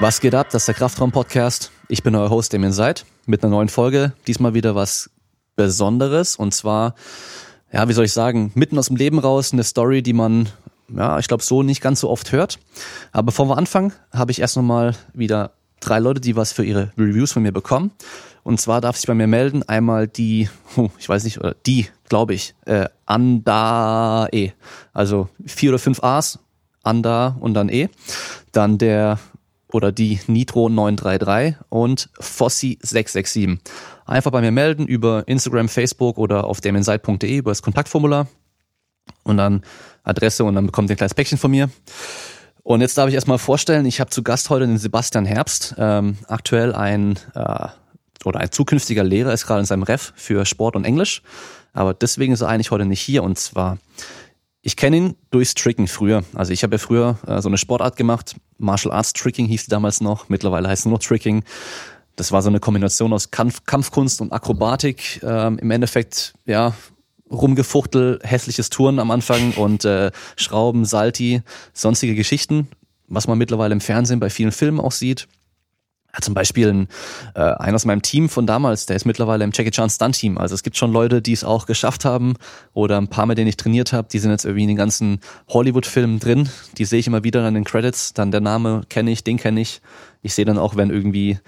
Was geht ab? Das ist der Kraftraum-Podcast. Ich bin euer Host, Damien Seid, mit einer neuen Folge. Diesmal wieder was Besonderes und zwar, ja, wie soll ich sagen, mitten aus dem Leben raus, eine Story, die man, ja, ich glaube, so nicht ganz so oft hört. Aber bevor wir anfangen, habe ich erst nochmal wieder drei Leute, die was für ihre Reviews von mir bekommen. Und zwar darf sich bei mir melden einmal die, ich weiß nicht, oder die, glaube ich, äh, Anda-E. Also vier oder fünf A's, Anda und dann E. Dann der oder die Nitro 933 und Fossi 667. Einfach bei mir melden über Instagram, Facebook oder auf damienside.de über das Kontaktformular und dann Adresse und dann bekommt ihr ein kleines Päckchen von mir. Und jetzt darf ich erstmal vorstellen, ich habe zu Gast heute den Sebastian Herbst, ähm, aktuell ein äh, oder ein zukünftiger Lehrer ist gerade in seinem Ref für Sport und Englisch, aber deswegen ist er eigentlich heute nicht hier und zwar ich kenne ihn durchs Tricken früher. Also ich habe ja früher äh, so eine Sportart gemacht. Martial Arts Tricking hieß damals noch. Mittlerweile heißt es nur Tricking. Das war so eine Kombination aus Kampf, Kampfkunst und Akrobatik. Ähm, Im Endeffekt, ja, rumgefuchtel, hässliches Touren am Anfang und äh, Schrauben, Salti, sonstige Geschichten, was man mittlerweile im Fernsehen bei vielen Filmen auch sieht. Ja, zum Beispiel ein, äh, einer aus meinem Team von damals, der ist mittlerweile im Jackie Chan Stunt Team. Also es gibt schon Leute, die es auch geschafft haben oder ein paar, mit denen ich trainiert habe, die sind jetzt irgendwie in den ganzen Hollywood-Filmen drin. Die sehe ich immer wieder an den Credits. Dann der Name kenne ich, den kenne ich. Ich sehe dann auch, wenn irgendwie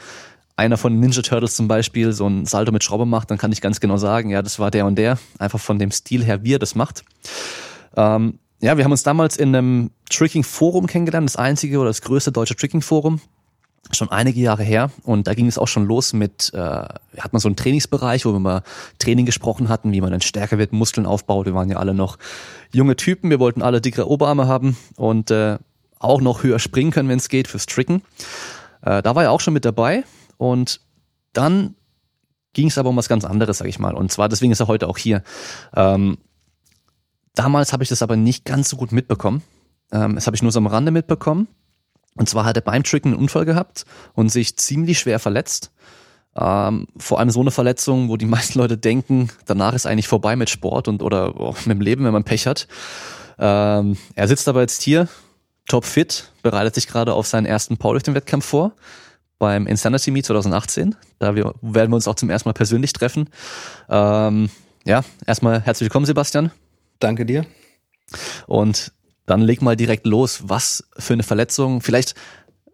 einer von Ninja Turtles zum Beispiel so ein Salto mit Schraube macht, dann kann ich ganz genau sagen, ja, das war der und der. Einfach von dem Stil her, wie er das macht. Ähm, ja, wir haben uns damals in einem Tricking-Forum kennengelernt, das einzige oder das größte deutsche Tricking-Forum schon einige Jahre her und da ging es auch schon los mit, äh, hat man so einen Trainingsbereich, wo wir mal Training gesprochen hatten, wie man dann stärker wird, Muskeln aufbaut. Wir waren ja alle noch junge Typen, wir wollten alle dickere Oberarme haben und äh, auch noch höher springen können, wenn es geht, fürs Tricken. Äh, da war er auch schon mit dabei und dann ging es aber um was ganz anderes, sag ich mal. Und zwar, deswegen ist er heute auch hier. Ähm, damals habe ich das aber nicht ganz so gut mitbekommen. Ähm, das habe ich nur so am Rande mitbekommen. Und zwar hat er beim Tricken einen Unfall gehabt und sich ziemlich schwer verletzt. Ähm, vor allem so eine Verletzung, wo die meisten Leute denken, danach ist eigentlich vorbei mit Sport und oder oh, mit dem Leben, wenn man Pech hat. Ähm, er sitzt aber jetzt hier, top fit, bereitet sich gerade auf seinen ersten Powerlifting-Wettkampf vor beim Insanity Meet 2018. Da wir, werden wir uns auch zum ersten Mal persönlich treffen. Ähm, ja, erstmal herzlich willkommen, Sebastian. Danke dir. Und dann leg mal direkt los. Was für eine Verletzung? Vielleicht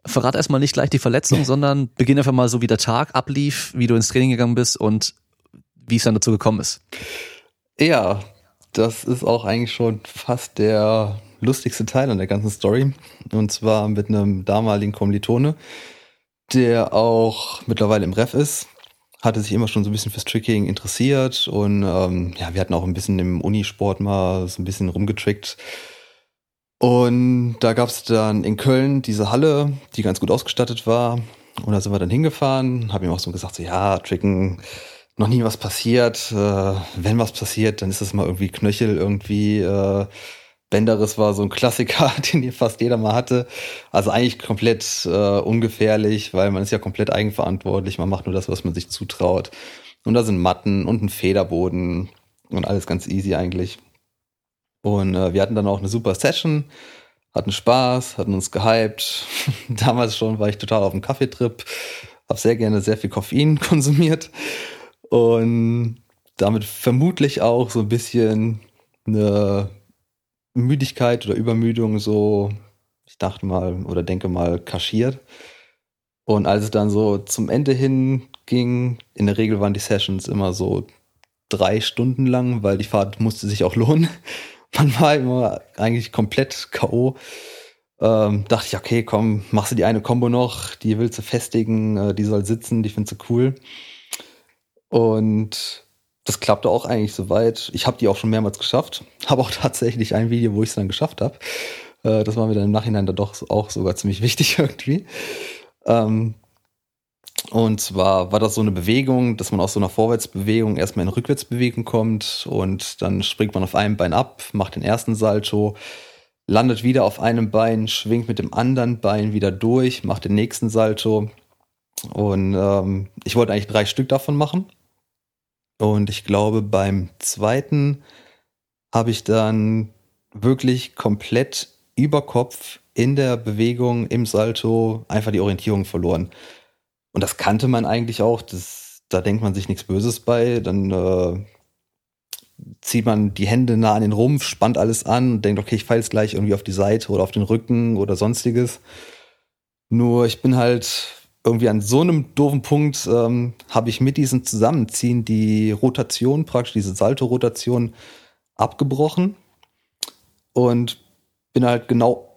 verrat erstmal nicht gleich die Verletzung, sondern beginn einfach mal so, wie der Tag ablief, wie du ins Training gegangen bist und wie es dann dazu gekommen ist. Ja, das ist auch eigentlich schon fast der lustigste Teil an der ganzen Story. Und zwar mit einem damaligen Kommilitone, der auch mittlerweile im Ref ist. Hatte sich immer schon so ein bisschen fürs Tricking interessiert und ähm, ja, wir hatten auch ein bisschen im Unisport mal so ein bisschen rumgetrickt und da gab es dann in Köln diese Halle, die ganz gut ausgestattet war. Und da sind wir dann hingefahren, habe ihm auch so gesagt, so, ja, Tricken, noch nie was passiert. Äh, wenn was passiert, dann ist das mal irgendwie Knöchel, irgendwie äh, Bänderes war so ein Klassiker, den hier fast jeder mal hatte. Also eigentlich komplett äh, ungefährlich, weil man ist ja komplett eigenverantwortlich. Man macht nur das, was man sich zutraut. Und da sind Matten und ein Federboden und alles ganz easy eigentlich. Und äh, wir hatten dann auch eine super Session, hatten Spaß, hatten uns gehypt. Damals schon war ich total auf dem Kaffeetrip, habe sehr gerne sehr viel Koffein konsumiert und damit vermutlich auch so ein bisschen eine Müdigkeit oder Übermüdung so, ich dachte mal oder denke mal, kaschiert. Und als es dann so zum Ende hin ging, in der Regel waren die Sessions immer so drei Stunden lang, weil die Fahrt musste sich auch lohnen man war immer eigentlich komplett K.O. Ähm, dachte ich, okay, komm, machst du die eine Combo noch, die willst du festigen, äh, die soll sitzen, die findest du cool. Und das klappte auch eigentlich soweit. Ich habe die auch schon mehrmals geschafft. Habe auch tatsächlich ein Video, wo ich es dann geschafft habe. Äh, das war mir dann im Nachhinein dann doch auch sogar ziemlich wichtig irgendwie. Ähm, und zwar war das so eine Bewegung, dass man aus so einer Vorwärtsbewegung erstmal in Rückwärtsbewegung kommt und dann springt man auf einem Bein ab, macht den ersten Salto, landet wieder auf einem Bein, schwingt mit dem anderen Bein wieder durch, macht den nächsten Salto. Und ähm, ich wollte eigentlich drei Stück davon machen. Und ich glaube, beim zweiten habe ich dann wirklich komplett über Kopf in der Bewegung, im Salto einfach die Orientierung verloren. Und das kannte man eigentlich auch. Das, da denkt man sich nichts Böses bei. Dann äh, zieht man die Hände nah an den Rumpf, spannt alles an und denkt, okay, ich falle jetzt gleich irgendwie auf die Seite oder auf den Rücken oder sonstiges. Nur ich bin halt irgendwie an so einem doofen Punkt, ähm, habe ich mit diesem Zusammenziehen die Rotation, praktisch diese Salto-Rotation abgebrochen und bin halt genau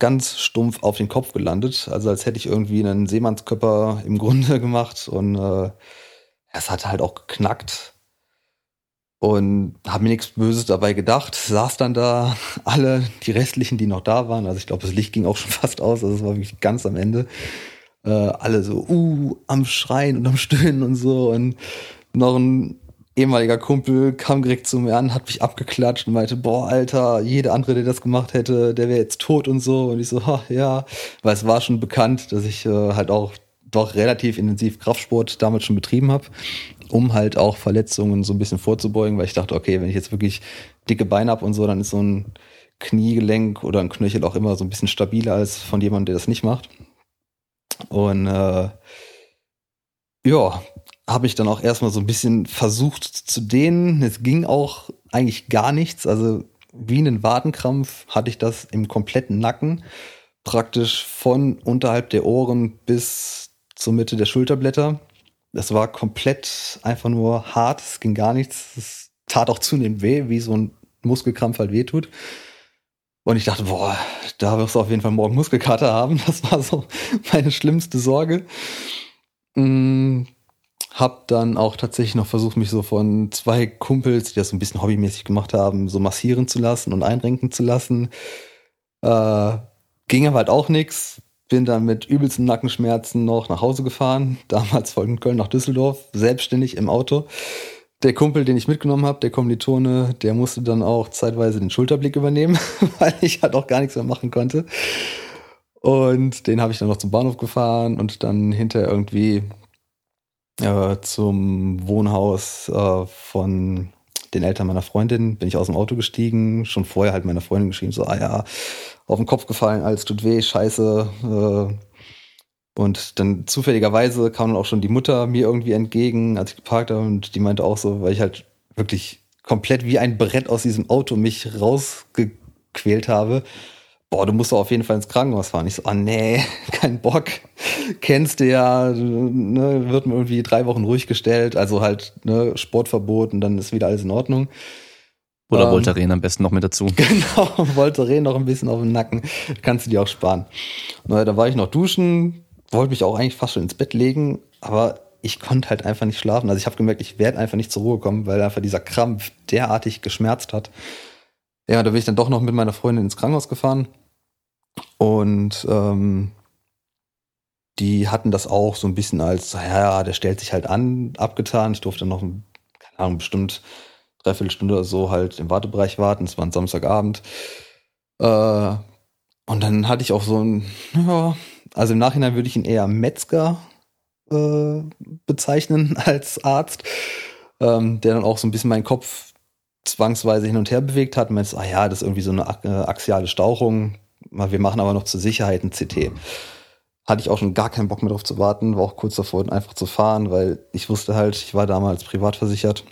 ganz stumpf auf den Kopf gelandet. Also als hätte ich irgendwie einen Seemannskörper im Grunde gemacht und äh, es hat halt auch geknackt und habe mir nichts Böses dabei gedacht. Saß dann da alle, die restlichen, die noch da waren. Also ich glaube, das Licht ging auch schon fast aus. Also es war wirklich ganz am Ende. Äh, alle so, uh, am Schreien und am Stöhnen und so. Und noch ein ehemaliger Kumpel kam direkt zu mir an, hat mich abgeklatscht und meinte, boah, Alter, jeder andere, der das gemacht hätte, der wäre jetzt tot und so. Und ich so, ha, ja, weil es war schon bekannt, dass ich äh, halt auch doch relativ intensiv Kraftsport damals schon betrieben habe um halt auch Verletzungen so ein bisschen vorzubeugen, weil ich dachte, okay, wenn ich jetzt wirklich dicke Beine habe und so, dann ist so ein Kniegelenk oder ein Knöchel auch immer so ein bisschen stabiler als von jemandem, der das nicht macht. Und äh, ja, habe ich dann auch erstmal so ein bisschen versucht zu dehnen. Es ging auch eigentlich gar nichts. Also wie einen Wadenkrampf hatte ich das im kompletten Nacken. Praktisch von unterhalb der Ohren bis zur Mitte der Schulterblätter. Das war komplett einfach nur hart, es ging gar nichts. Es tat auch zunehmend weh, wie so ein Muskelkrampf halt wehtut. Und ich dachte, boah, da wirst du auf jeden Fall morgen Muskelkater haben. Das war so meine schlimmste Sorge. Hm, hab dann auch tatsächlich noch versucht, mich so von zwei Kumpels, die das so ein bisschen hobbymäßig gemacht haben, so massieren zu lassen und einrenken zu lassen. Äh, ging aber halt auch nichts bin dann mit übelsten Nackenschmerzen noch nach Hause gefahren, damals von Köln nach Düsseldorf, selbstständig im Auto. Der Kumpel, den ich mitgenommen habe, der Kommilitone, der musste dann auch zeitweise den Schulterblick übernehmen, weil ich halt auch gar nichts mehr machen konnte. Und den habe ich dann noch zum Bahnhof gefahren und dann hinterher irgendwie äh, zum Wohnhaus äh, von den Eltern meiner Freundin bin ich aus dem Auto gestiegen, schon vorher halt meiner Freundin geschrieben, so, ah ja, auf den Kopf gefallen, alles tut weh, scheiße. Äh, und dann zufälligerweise kam dann auch schon die Mutter mir irgendwie entgegen, als ich geparkt habe und die meinte auch so, weil ich halt wirklich komplett wie ein Brett aus diesem Auto mich rausgequält habe. Boah, du musst doch auf jeden Fall ins Krankenhaus fahren. Ich so, ah oh, nee, kein Bock. Kennst du ja, ne, wird mir irgendwie drei Wochen ruhig gestellt, also halt ne, Sportverbot und dann ist wieder alles in Ordnung. Oder ähm, Voltaren am besten noch mit dazu. Genau, Voltaren noch ein bisschen auf dem Nacken. Kannst du dir auch sparen. Naja, da war ich noch duschen, wollte mich auch eigentlich fast schon ins Bett legen, aber ich konnte halt einfach nicht schlafen. Also ich habe gemerkt, ich werde einfach nicht zur Ruhe kommen, weil einfach dieser Krampf derartig geschmerzt hat. Ja, da bin ich dann doch noch mit meiner Freundin ins Krankenhaus gefahren. Und ähm, die hatten das auch so ein bisschen als, ja, der stellt sich halt an, abgetan. Ich durfte noch, keine Ahnung, bestimmt dreiviertel Stunde oder so halt im Wartebereich warten. Es war ein Samstagabend. Äh, und dann hatte ich auch so ein, ja, also im Nachhinein würde ich ihn eher Metzger äh, bezeichnen als Arzt, ähm, der dann auch so ein bisschen meinen Kopf zwangsweise hin und her bewegt hat. Und meinte, ah ja, das ist irgendwie so eine äh, axiale Stauchung. Wir machen aber noch zur Sicherheit ein CT. Hatte ich auch schon gar keinen Bock mehr drauf zu warten, war auch kurz davor, einfach zu fahren, weil ich wusste halt, ich war damals privat versichert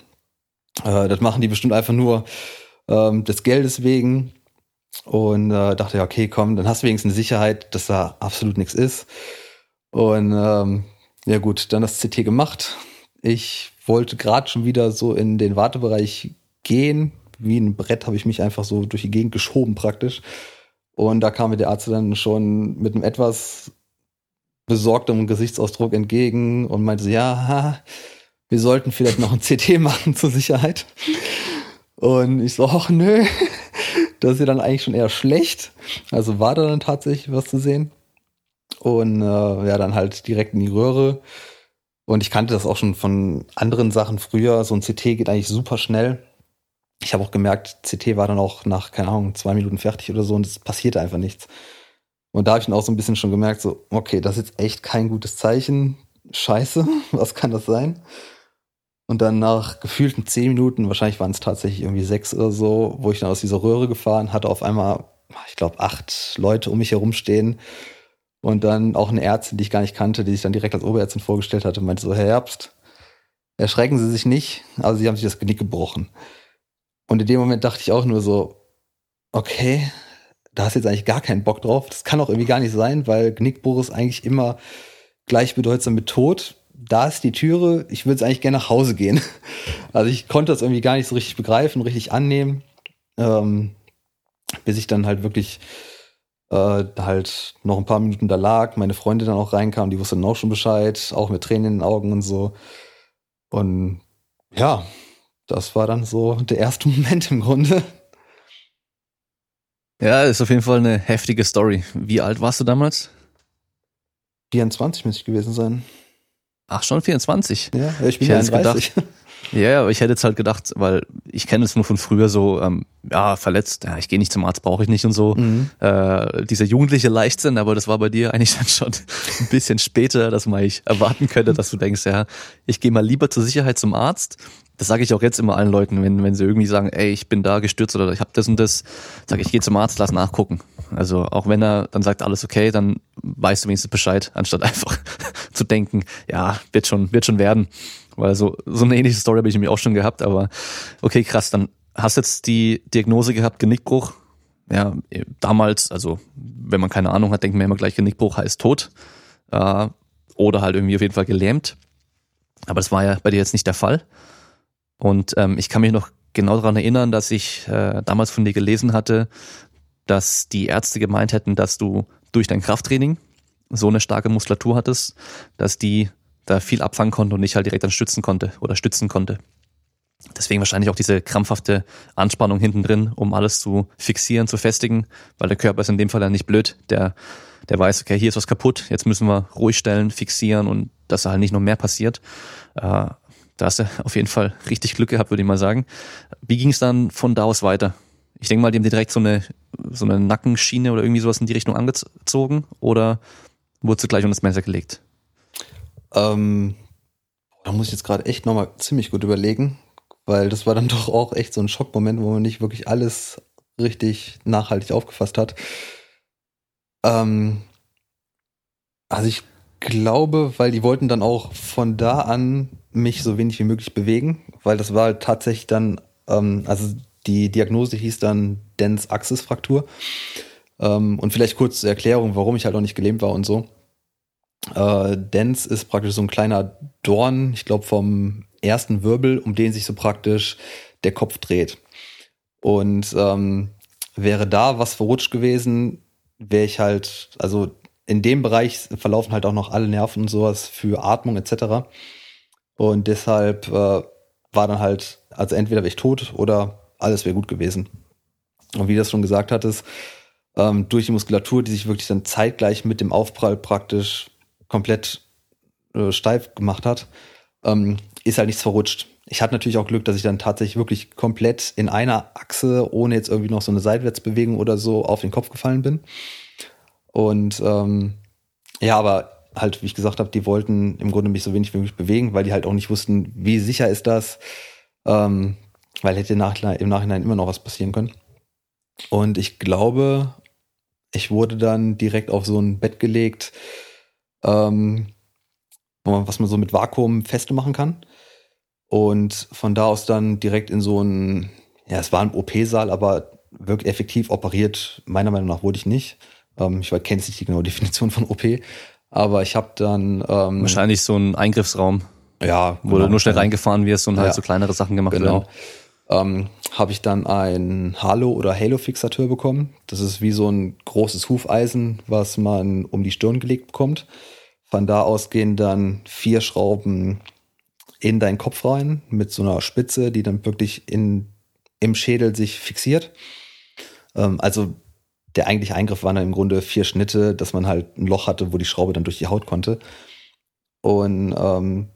äh, das machen die bestimmt einfach nur ähm, des Geldes wegen. Und äh, dachte ja, okay, komm, dann hast du wenigstens eine Sicherheit, dass da absolut nichts ist. Und ähm, ja gut, dann das CT gemacht. Ich wollte gerade schon wieder so in den Wartebereich gehen. Wie ein Brett habe ich mich einfach so durch die Gegend geschoben praktisch. Und da kam mir der Arzt dann schon mit einem etwas besorgtem Gesichtsausdruck entgegen und meinte ja, wir sollten vielleicht noch ein CT machen zur Sicherheit. Und ich so, ach nö, das ist ja dann eigentlich schon eher schlecht. Also war da dann tatsächlich was zu sehen. Und äh, ja, dann halt direkt in die Röhre. Und ich kannte das auch schon von anderen Sachen früher. So ein CT geht eigentlich super schnell. Ich habe auch gemerkt, CT war dann auch nach, keine Ahnung, zwei Minuten fertig oder so und es passierte einfach nichts. Und da habe ich dann auch so ein bisschen schon gemerkt, so, okay, das ist jetzt echt kein gutes Zeichen. Scheiße, was kann das sein? Und dann nach gefühlten zehn Minuten, wahrscheinlich waren es tatsächlich irgendwie sechs oder so, wo ich dann aus dieser Röhre gefahren hatte, auf einmal ich glaube, acht Leute um mich herum stehen. Und dann auch eine Ärztin, die ich gar nicht kannte, die sich dann direkt als Oberärztin vorgestellt hatte, meinte so, Herr Herbst, erschrecken Sie sich nicht, also Sie haben sich das Genick gebrochen. Und in dem Moment dachte ich auch nur so, okay, da hast du jetzt eigentlich gar keinen Bock drauf. Das kann auch irgendwie gar nicht sein, weil Genickbruch ist eigentlich immer gleichbedeutsam mit Tod. Da ist die Türe, ich würde jetzt eigentlich gerne nach Hause gehen. Also ich konnte das irgendwie gar nicht so richtig begreifen, richtig annehmen, ähm, bis ich dann halt wirklich äh, halt noch ein paar Minuten da lag, meine Freundin dann auch reinkam, die wusste dann auch schon Bescheid, auch mit Tränen in den Augen und so. Und ja, das war dann so der erste Moment im Grunde. Ja, ist auf jeden Fall eine heftige Story. Wie alt warst du damals? 24 müsste ich gewesen sein. Ach, schon 24? Ja, ich bin ich 31. Gedacht, ja, aber ich hätte jetzt halt gedacht, weil ich kenne es nur von früher so, ähm, ja, verletzt, ja, ich gehe nicht zum Arzt, brauche ich nicht und so. Mhm. Äh, dieser jugendliche Leichtsinn, aber das war bei dir eigentlich dann schon ein bisschen später, dass man ich erwarten könnte, dass du denkst, ja, ich gehe mal lieber zur Sicherheit zum Arzt. Das sage ich auch jetzt immer allen Leuten, wenn, wenn sie irgendwie sagen, ey, ich bin da gestürzt oder ich habe das und das, sage ich, ich gehe zum Arzt, lass nachgucken. Also auch wenn er dann sagt, alles okay, dann weißt du wenigstens Bescheid, anstatt einfach zu denken, ja, wird schon, wird schon werden. Weil so, so eine ähnliche Story habe ich nämlich auch schon gehabt, aber okay, krass, dann hast jetzt die Diagnose gehabt, Genickbruch. Ja, damals, also wenn man keine Ahnung hat, denkt man immer gleich, Genickbruch heißt tot. Äh, oder halt irgendwie auf jeden Fall gelähmt. Aber das war ja bei dir jetzt nicht der Fall. Und ähm, ich kann mich noch genau daran erinnern, dass ich äh, damals von dir gelesen hatte, dass die Ärzte gemeint hätten, dass du durch dein Krafttraining so eine starke Muskulatur hattest, dass die da viel abfangen konnte und nicht halt direkt dann stützen konnte oder stützen konnte. Deswegen wahrscheinlich auch diese krampfhafte Anspannung hinten drin, um alles zu fixieren, zu festigen, weil der Körper ist in dem Fall dann nicht blöd. Der, der weiß, okay, hier ist was kaputt, jetzt müssen wir ruhig stellen, fixieren und dass da halt nicht noch mehr passiert. Äh, da hast du auf jeden Fall richtig Glück gehabt, würde ich mal sagen. Wie ging es dann von da aus weiter? Ich denke mal, die haben dir direkt so eine, so eine Nackenschiene oder irgendwie sowas in die Richtung angezogen oder wurdest du gleich unter das Messer gelegt? Ähm, da muss ich jetzt gerade echt nochmal ziemlich gut überlegen, weil das war dann doch auch echt so ein Schockmoment, wo man nicht wirklich alles richtig nachhaltig aufgefasst hat. Ähm, also ich glaube, weil die wollten dann auch von da an mich so wenig wie möglich bewegen, weil das war halt tatsächlich dann, ähm, also die Diagnose hieß dann Dens Axis Fraktur. Ähm, und vielleicht kurz zur Erklärung, warum ich halt auch nicht gelähmt war und so. Äh, Dens ist praktisch so ein kleiner Dorn, ich glaube vom ersten Wirbel, um den sich so praktisch der Kopf dreht. Und ähm, wäre da was verrutscht gewesen, wäre ich halt, also in dem Bereich verlaufen halt auch noch alle Nerven und sowas für Atmung etc. Und deshalb äh, war dann halt, also entweder wäre ich tot oder alles wäre gut gewesen. Und wie du das schon gesagt hattest, ähm, durch die Muskulatur, die sich wirklich dann zeitgleich mit dem Aufprall praktisch komplett äh, steif gemacht hat, ähm, ist halt nichts verrutscht. Ich hatte natürlich auch Glück, dass ich dann tatsächlich wirklich komplett in einer Achse, ohne jetzt irgendwie noch so eine Seitwärtsbewegung oder so, auf den Kopf gefallen bin. Und ähm, ja, aber halt, wie ich gesagt habe, die wollten im Grunde mich so wenig wie möglich bewegen, weil die halt auch nicht wussten, wie sicher ist das, ähm, weil hätte im Nachhinein, im Nachhinein immer noch was passieren können. Und ich glaube, ich wurde dann direkt auf so ein Bett gelegt, ähm, was man so mit Vakuum festmachen kann. Und von da aus dann direkt in so ein, ja, es war ein OP-Saal, aber wirklich effektiv operiert, meiner Meinung nach wurde ich nicht. Ähm, ich kenne nicht die genaue Definition von OP, aber ich habe dann ähm, wahrscheinlich so ein Eingriffsraum, ja, wo genau, du nur schnell reingefahren wirst und halt ja, halt so kleinere Sachen gemacht genau. werden. Ähm, habe ich dann ein Halo- oder Halo-Fixateur bekommen. Das ist wie so ein großes Hufeisen, was man um die Stirn gelegt bekommt. Von da aus gehen dann vier Schrauben in deinen Kopf rein mit so einer Spitze, die dann wirklich in, im Schädel sich fixiert. Ähm, also der eigentliche Eingriff waren dann im Grunde vier Schnitte, dass man halt ein Loch hatte, wo die Schraube dann durch die Haut konnte. Und ähm,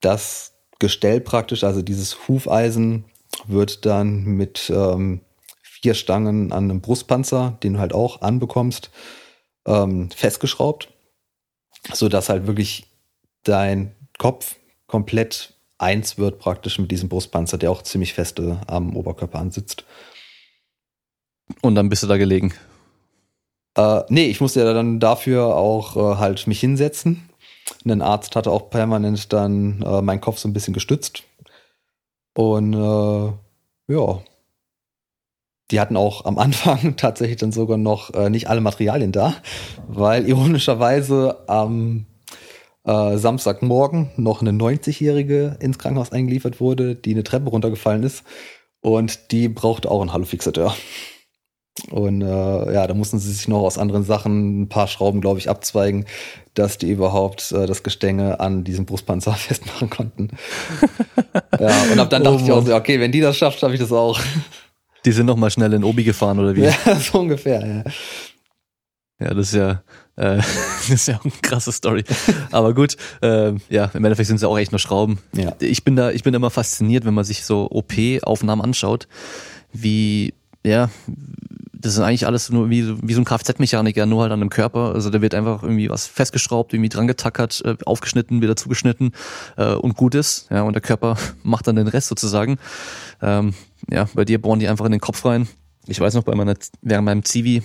das Gestell praktisch, also dieses Hufeisen, wird dann mit ähm, vier Stangen an einem Brustpanzer, den du halt auch anbekommst, ähm, festgeschraubt so dass halt wirklich dein Kopf komplett eins wird praktisch mit diesem Brustpanzer, der auch ziemlich feste am Oberkörper ansitzt. Und dann bist du da gelegen. Äh, nee, ich musste ja dann dafür auch äh, halt mich hinsetzen. Ein Arzt hatte auch permanent dann äh, meinen Kopf so ein bisschen gestützt. Und äh, ja, die hatten auch am Anfang tatsächlich dann sogar noch äh, nicht alle Materialien da, weil ironischerweise am äh, Samstagmorgen noch eine 90-Jährige ins Krankenhaus eingeliefert wurde, die eine Treppe runtergefallen ist und die brauchte auch einen Hallo-Fixateur. Und äh, ja, da mussten sie sich noch aus anderen Sachen ein paar Schrauben, glaube ich, abzweigen, dass die überhaupt äh, das Gestänge an diesem Brustpanzer festmachen konnten. ja, und ab dann oh dachte ich auch so, okay, wenn die das schafft, schaffe ich das auch. Die sind noch mal schnell in Obi gefahren, oder wie? Ja, so ungefähr, ja. Ja, das ist ja, äh, das ist ja auch eine krasse Story. Aber gut, äh, ja, im Endeffekt sind es ja auch echt nur Schrauben. Ja. Ich bin da, ich bin immer fasziniert, wenn man sich so OP-Aufnahmen anschaut, wie, ja, das ist eigentlich alles nur wie, wie so ein Kfz-Mechaniker, nur halt an dem Körper. Also da wird einfach irgendwie was festgeschraubt, irgendwie dran getackert, äh, aufgeschnitten, wieder zugeschnitten äh, und gut ist. Ja, und der Körper macht dann den Rest sozusagen. Ähm, ja, bei dir bohren die einfach in den Kopf rein. Ich weiß noch, bei meiner, während meinem Zivi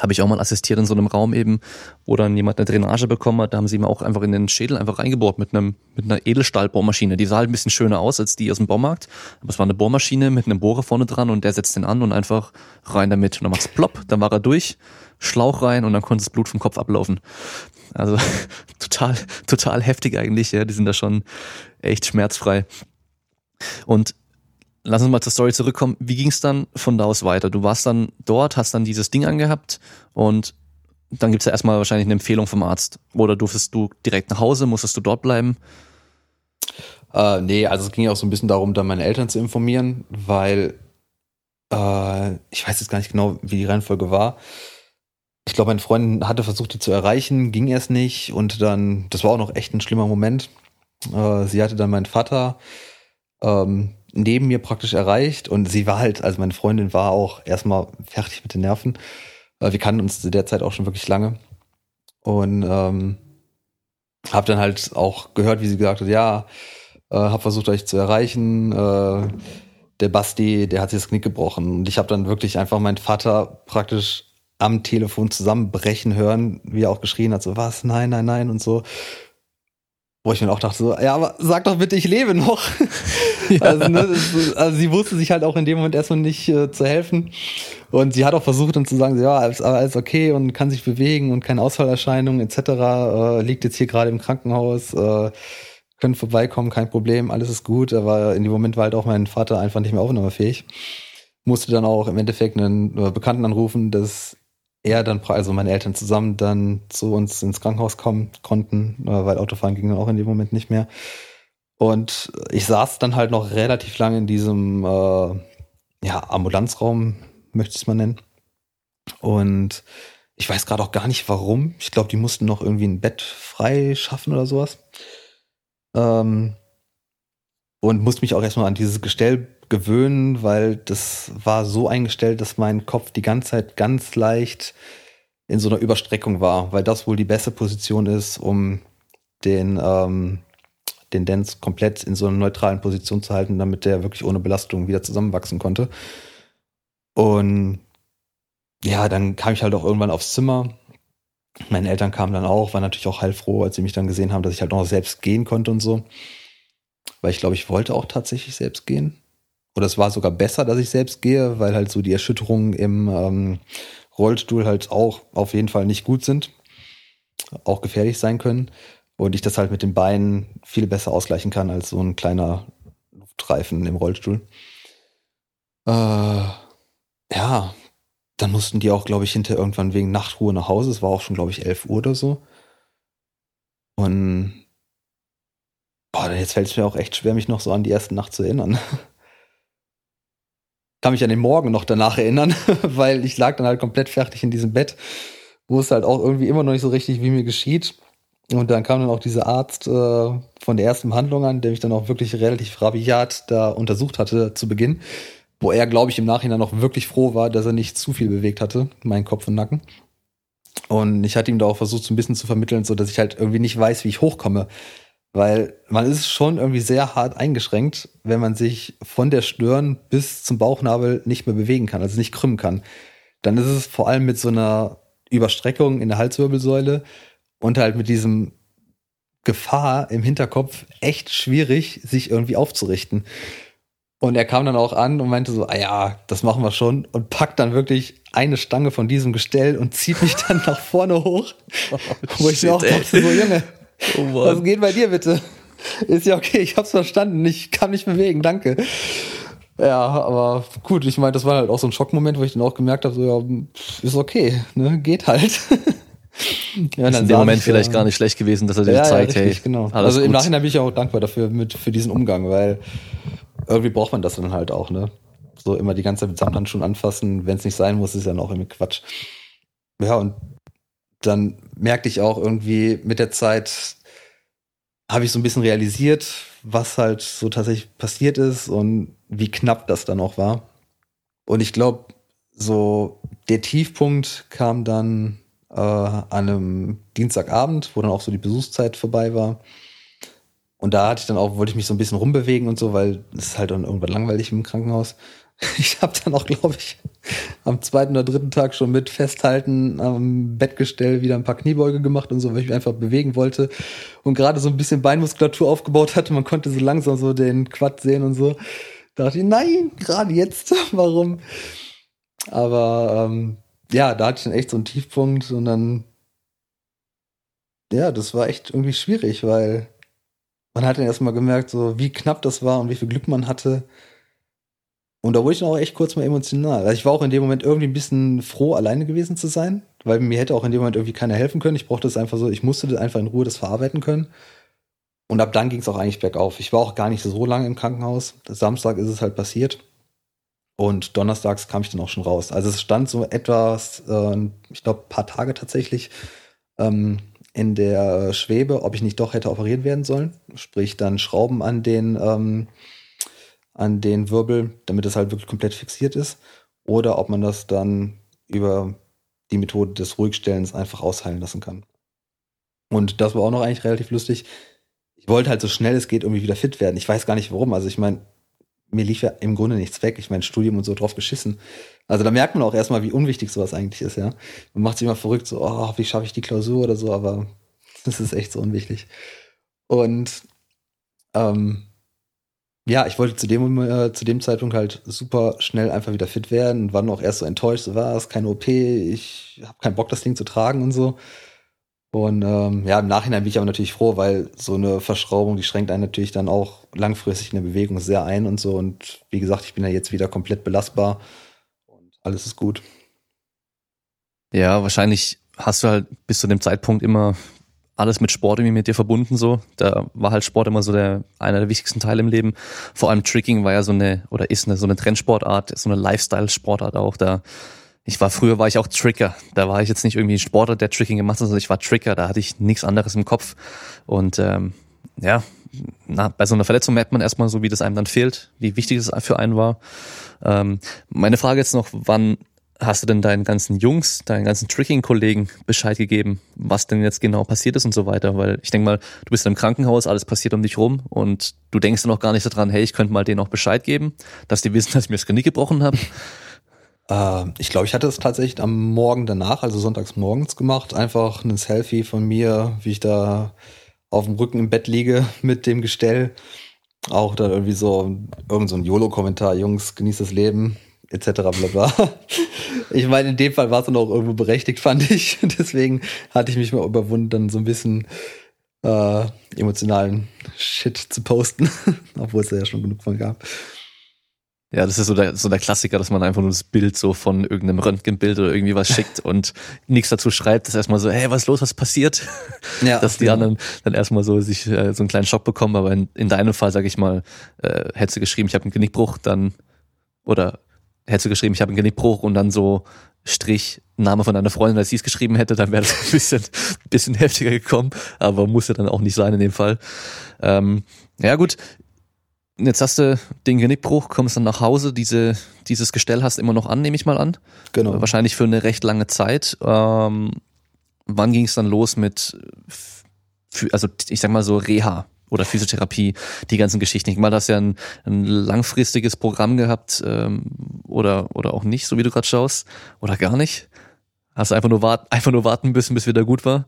habe ich auch mal assistiert in so einem Raum eben, wo dann jemand eine Drainage bekommen hat. Da haben sie mir auch einfach in den Schädel einfach reingebohrt mit einem mit einer Edelstahlbohrmaschine. Die sah halt ein bisschen schöner aus als die aus dem Baumarkt, aber es war eine Bohrmaschine mit einem Bohrer vorne dran und der setzt den an und einfach rein damit. Und dann macht's plopp, dann war er durch, Schlauch rein und dann konnte das Blut vom Kopf ablaufen. Also total total heftig eigentlich. Ja, die sind da schon echt schmerzfrei. Und lass uns mal zur Story zurückkommen. Wie ging es dann von da aus weiter? Du warst dann dort, hast dann dieses Ding angehabt und dann gibt es ja erstmal wahrscheinlich eine Empfehlung vom Arzt. Oder durftest du direkt nach Hause, musstest du dort bleiben? Äh, nee, also es ging auch so ein bisschen darum, dann meine Eltern zu informieren, weil äh, ich weiß jetzt gar nicht genau, wie die Reihenfolge war. Ich glaube, meine Freundin hatte versucht, die zu erreichen, ging erst nicht und dann, das war auch noch echt ein schlimmer Moment. Äh, sie hatte dann meinen Vater, ähm, neben mir praktisch erreicht und sie war halt, also meine Freundin war auch erstmal fertig mit den Nerven. Äh, wir kannten uns zu der Zeit auch schon wirklich lange und ähm, habe dann halt auch gehört, wie sie gesagt hat, ja, äh, habe versucht euch zu erreichen. Äh, der Basti, der hat sich das Knick gebrochen und ich habe dann wirklich einfach meinen Vater praktisch am Telefon zusammenbrechen hören, wie er auch geschrien hat, so was, nein, nein, nein und so. Wo ich mir auch dachte, so, ja, aber sag doch bitte, ich lebe noch. Ja. Also, ne, also sie wusste sich halt auch in dem Moment erstmal nicht äh, zu helfen. Und sie hat auch versucht dann zu sagen, ja, alles, alles okay und kann sich bewegen und keine Ausfallerscheinungen etc. Äh, liegt jetzt hier gerade im Krankenhaus, äh, können vorbeikommen, kein Problem, alles ist gut. Aber in dem Moment war halt auch mein Vater einfach nicht mehr aufnahmefähig. Musste dann auch im Endeffekt einen äh, Bekannten anrufen, dass er dann, also meine Eltern zusammen dann zu uns ins Krankenhaus kommen konnten, äh, weil Autofahren ging dann auch in dem Moment nicht mehr. Und ich saß dann halt noch relativ lange in diesem äh, ja, Ambulanzraum, möchte ich es mal nennen. Und ich weiß gerade auch gar nicht warum. Ich glaube, die mussten noch irgendwie ein Bett frei schaffen oder sowas. Ähm, und musste mich auch erstmal an dieses Gestell gewöhnen, weil das war so eingestellt, dass mein Kopf die ganze Zeit ganz leicht in so einer Überstreckung war, weil das wohl die beste Position ist, um den, ähm, den Dance komplett in so einer neutralen Position zu halten, damit der wirklich ohne Belastung wieder zusammenwachsen konnte. Und ja, dann kam ich halt auch irgendwann aufs Zimmer. Meine Eltern kamen dann auch, waren natürlich auch heilfroh, als sie mich dann gesehen haben, dass ich halt noch selbst gehen konnte und so. Weil ich glaube, ich wollte auch tatsächlich selbst gehen oder es war sogar besser, dass ich selbst gehe, weil halt so die Erschütterungen im ähm, Rollstuhl halt auch auf jeden Fall nicht gut sind, auch gefährlich sein können und ich das halt mit den Beinen viel besser ausgleichen kann als so ein kleiner Luftreifen im Rollstuhl. Äh, ja, dann mussten die auch, glaube ich, hinter irgendwann wegen Nachtruhe nach Hause. Es war auch schon, glaube ich, 11 Uhr oder so. Und boah, jetzt fällt es mir auch echt schwer, mich noch so an die erste Nacht zu erinnern. Kann mich an den Morgen noch danach erinnern, weil ich lag dann halt komplett fertig in diesem Bett, wusste halt auch irgendwie immer noch nicht so richtig, wie mir geschieht. Und dann kam dann auch dieser Arzt äh, von der ersten Behandlung an, der mich dann auch wirklich relativ rabiat da untersucht hatte zu Beginn, wo er, glaube ich, im Nachhinein auch wirklich froh war, dass er nicht zu viel bewegt hatte, meinen Kopf und Nacken. Und ich hatte ihm da auch versucht, so ein bisschen zu vermitteln, so dass ich halt irgendwie nicht weiß, wie ich hochkomme. Weil man ist schon irgendwie sehr hart eingeschränkt, wenn man sich von der Stirn bis zum Bauchnabel nicht mehr bewegen kann, also nicht krümmen kann. Dann ist es vor allem mit so einer Überstreckung in der Halswirbelsäule und halt mit diesem Gefahr im Hinterkopf echt schwierig, sich irgendwie aufzurichten. Und er kam dann auch an und meinte so, ah ja, das machen wir schon und packt dann wirklich eine Stange von diesem Gestell und zieht mich dann nach vorne hoch. Oh, wo ich mir auch dachte, so Junge, oh was geht bei dir bitte? Ist ja okay, ich hab's verstanden, ich kann mich bewegen, danke. Ja, aber gut, ich meine, das war halt auch so ein Schockmoment, wo ich dann auch gemerkt habe, so ja, ist okay, ne, geht halt. ja, ist in dem Moment ich, vielleicht äh, gar nicht schlecht gewesen, dass er dir ja, zeigt, ja, richtig, hey, genau. Also gut. im Nachhinein bin ich auch dankbar dafür mit für diesen Umgang, weil irgendwie braucht man das dann halt auch, ne? So immer die ganze Zeit mit Samthandschuhen anfassen, wenn es nicht sein muss, ist ja noch irgendwie Quatsch. Ja, und dann merkte ich auch irgendwie mit der Zeit, habe ich so ein bisschen realisiert, was halt so tatsächlich passiert ist und wie knapp das dann auch war. Und ich glaube, so der Tiefpunkt kam dann äh, an einem Dienstagabend, wo dann auch so die Besuchszeit vorbei war. Und da hatte ich dann auch, wollte ich mich so ein bisschen rumbewegen und so, weil es ist halt dann irgendwann langweilig im Krankenhaus. Ich habe dann auch, glaube ich, am zweiten oder dritten Tag schon mit Festhalten am Bettgestell wieder ein paar Kniebeuge gemacht und so, weil ich mich einfach bewegen wollte und gerade so ein bisschen Beinmuskulatur aufgebaut hatte. Man konnte so langsam so den Quad sehen und so. Da dachte ich, nein, gerade jetzt, warum? Aber ähm, ja, da hatte ich dann echt so einen Tiefpunkt und dann, ja, das war echt irgendwie schwierig, weil man hat dann erstmal gemerkt, so wie knapp das war und wie viel Glück man hatte. Und da wurde ich dann auch echt kurz mal emotional. Also ich war auch in dem Moment irgendwie ein bisschen froh, alleine gewesen zu sein, weil mir hätte auch in dem Moment irgendwie keiner helfen können. Ich brauchte das einfach so, ich musste das einfach in Ruhe das verarbeiten können. Und ab dann ging es auch eigentlich bergauf. Ich war auch gar nicht so lange im Krankenhaus. Samstag ist es halt passiert. Und donnerstags kam ich dann auch schon raus. Also es stand so etwas, äh, ich glaube, paar Tage tatsächlich ähm, in der Schwebe, ob ich nicht doch hätte operiert werden sollen. Sprich, dann Schrauben an den, ähm, an den Wirbel, damit es halt wirklich komplett fixiert ist. Oder ob man das dann über die Methode des Ruhigstellens einfach ausheilen lassen kann. Und das war auch noch eigentlich relativ lustig. Ich wollte halt so schnell es geht irgendwie wieder fit werden. Ich weiß gar nicht warum. Also ich meine, mir lief ja im Grunde nichts weg. Ich mein Studium und so drauf geschissen. Also da merkt man auch erstmal, wie unwichtig sowas eigentlich ist, ja. Man macht sich immer verrückt, so, oh, wie schaffe ich die Klausur oder so, aber das ist echt so unwichtig. Und ähm, ja, ich wollte zu dem, äh, zu dem Zeitpunkt halt super schnell einfach wieder fit werden und war noch erst so enttäuscht, so war es keine OP, ich habe keinen Bock, das Ding zu tragen und so. Und ähm, ja, im Nachhinein bin ich aber natürlich froh, weil so eine Verschraubung, die schränkt einen natürlich dann auch langfristig in der Bewegung sehr ein und so. Und wie gesagt, ich bin ja jetzt wieder komplett belastbar und alles ist gut. Ja, wahrscheinlich hast du halt bis zu dem Zeitpunkt immer alles mit Sport irgendwie mit dir verbunden so. Da war halt Sport immer so der einer der wichtigsten Teile im Leben. Vor allem Tricking war ja so eine oder ist eine so eine Trendsportart, so eine Lifestyle-Sportart auch. Da ich war früher war ich auch Tricker. Da war ich jetzt nicht irgendwie Sportler, der Tricking gemacht hat, sondern ich war Tricker. Da hatte ich nichts anderes im Kopf. Und ähm, ja, na, bei so einer Verletzung merkt man erstmal so, wie das einem dann fehlt, wie wichtig es für einen war. Ähm, meine Frage jetzt noch, wann hast du denn deinen ganzen Jungs, deinen ganzen Tricking-Kollegen Bescheid gegeben, was denn jetzt genau passiert ist und so weiter? Weil ich denke mal, du bist im Krankenhaus, alles passiert um dich rum und du denkst dann auch gar nicht daran, hey, ich könnte mal denen auch Bescheid geben, dass die wissen, dass ich mir das Genick gebrochen habe. Äh, ich glaube, ich hatte es tatsächlich am Morgen danach, also sonntags morgens gemacht. Einfach ein Selfie von mir, wie ich da auf dem Rücken im Bett liege mit dem Gestell. Auch da irgendwie so irgend so ein YOLO-Kommentar, Jungs, genießt das Leben, etc. bla bla. Ich meine, in dem Fall war es dann auch irgendwo berechtigt, fand ich. Deswegen hatte ich mich mal überwunden, dann so ein bisschen äh, emotionalen Shit zu posten, obwohl es ja schon genug von gab. Ja, das ist so der, so der Klassiker, dass man einfach nur das Bild so von irgendeinem Röntgenbild oder irgendwie was schickt und nichts dazu schreibt. Das ist erstmal so, hey, was ist los, was passiert? Ja, dass die genau. anderen dann erstmal so sich äh, so einen kleinen Schock bekommen. Aber in, in deinem Fall, sag ich mal, äh, hättest du geschrieben, ich habe einen Genickbruch, dann oder hättest du geschrieben, ich habe einen Genickbruch und dann so Strich Name von deiner Freundin, als sie es geschrieben hätte, dann wäre das ein bisschen, bisschen heftiger gekommen, aber musste dann auch nicht sein in dem Fall. Ähm, ja gut, Jetzt hast du den Genickbruch, kommst dann nach Hause, diese, dieses Gestell hast du immer noch an, nehme ich mal an. Genau. Wahrscheinlich für eine recht lange Zeit. Ähm, wann ging es dann los mit, also ich sag mal so Reha? Oder Physiotherapie, die ganzen Geschichten. Ich mal, hast ja ein, ein langfristiges Programm gehabt ähm, oder oder auch nicht, so wie du gerade schaust, oder gar nicht. Hast du einfach nur warten, einfach nur warten müssen, bis wieder gut war.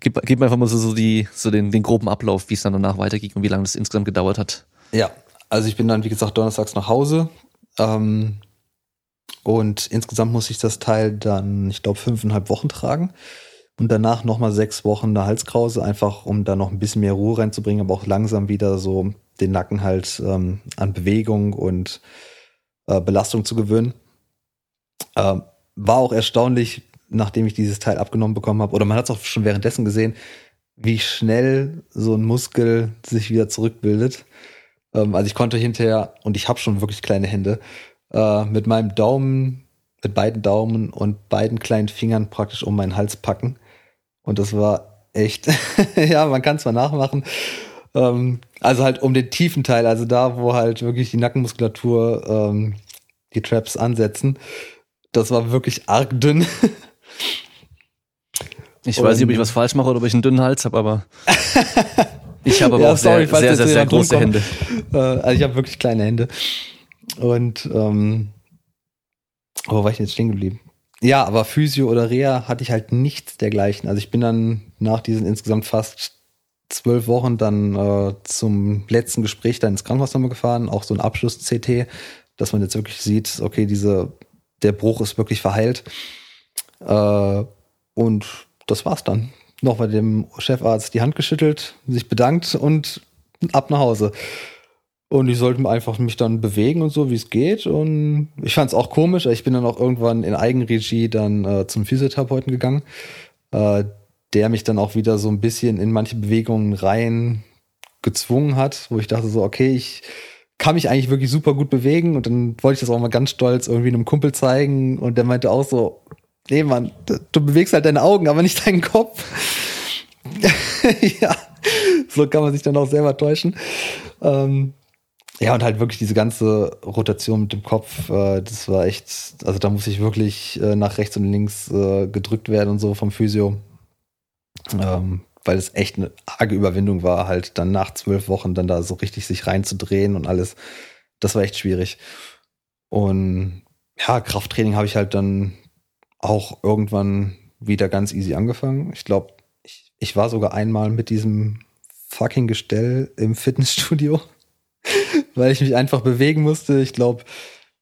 Gib, gib mir einfach mal so, so die so den, den groben Ablauf, wie es dann danach weiterging und wie lange das insgesamt gedauert hat. Ja, also ich bin dann wie gesagt donnerstags nach Hause. Ähm, und insgesamt muss ich das Teil dann, ich glaube, fünfeinhalb Wochen tragen. Und danach nochmal sechs Wochen eine Halskrause, einfach um da noch ein bisschen mehr Ruhe reinzubringen, aber auch langsam wieder so den Nacken halt ähm, an Bewegung und äh, Belastung zu gewöhnen. Ähm, war auch erstaunlich, nachdem ich dieses Teil abgenommen bekommen habe, oder man hat es auch schon währenddessen gesehen, wie schnell so ein Muskel sich wieder zurückbildet. Ähm, also ich konnte hinterher, und ich habe schon wirklich kleine Hände, äh, mit meinem Daumen, mit beiden Daumen und beiden kleinen Fingern praktisch um meinen Hals packen. Und das war echt, ja, man kann es mal nachmachen. Ähm, also halt um den tiefen Teil, also da, wo halt wirklich die Nackenmuskulatur ähm, die Traps ansetzen. Das war wirklich arg dünn. Ich weiß nicht, ob ich was falsch mache oder ob ich einen dünnen Hals habe, aber ich habe aber ja, auch sorry, sehr, sehr, sehr, sehr große Hände. Äh, also ich habe wirklich kleine Hände. Und ähm, wo war ich jetzt stehen geblieben? Ja, aber Physio oder Reha hatte ich halt nichts dergleichen. Also ich bin dann nach diesen insgesamt fast zwölf Wochen dann äh, zum letzten Gespräch dann ins Krankenhaus nochmal gefahren, auch so ein Abschluss-CT, dass man jetzt wirklich sieht, okay, diese, der Bruch ist wirklich verheilt. Äh, und das war's dann. Noch bei dem Chefarzt die Hand geschüttelt, sich bedankt und ab nach Hause. Und ich sollte einfach mich dann bewegen und so, wie es geht. Und ich fand es auch komisch. Ich bin dann auch irgendwann in Eigenregie dann äh, zum Physiotherapeuten gegangen, äh, der mich dann auch wieder so ein bisschen in manche Bewegungen rein gezwungen hat, wo ich dachte so, okay, ich kann mich eigentlich wirklich super gut bewegen. Und dann wollte ich das auch mal ganz stolz irgendwie einem Kumpel zeigen. Und der meinte auch so, nee, Mann, du bewegst halt deine Augen, aber nicht deinen Kopf. ja, so kann man sich dann auch selber täuschen. Ähm, ja, und halt wirklich diese ganze Rotation mit dem Kopf, äh, das war echt, also da muss ich wirklich äh, nach rechts und links äh, gedrückt werden und so vom Physio. Ähm, weil es echt eine arge Überwindung war, halt dann nach zwölf Wochen dann da so richtig sich reinzudrehen und alles. Das war echt schwierig. Und ja, Krafttraining habe ich halt dann auch irgendwann wieder ganz easy angefangen. Ich glaube, ich, ich war sogar einmal mit diesem fucking Gestell im Fitnessstudio weil ich mich einfach bewegen musste. Ich glaube,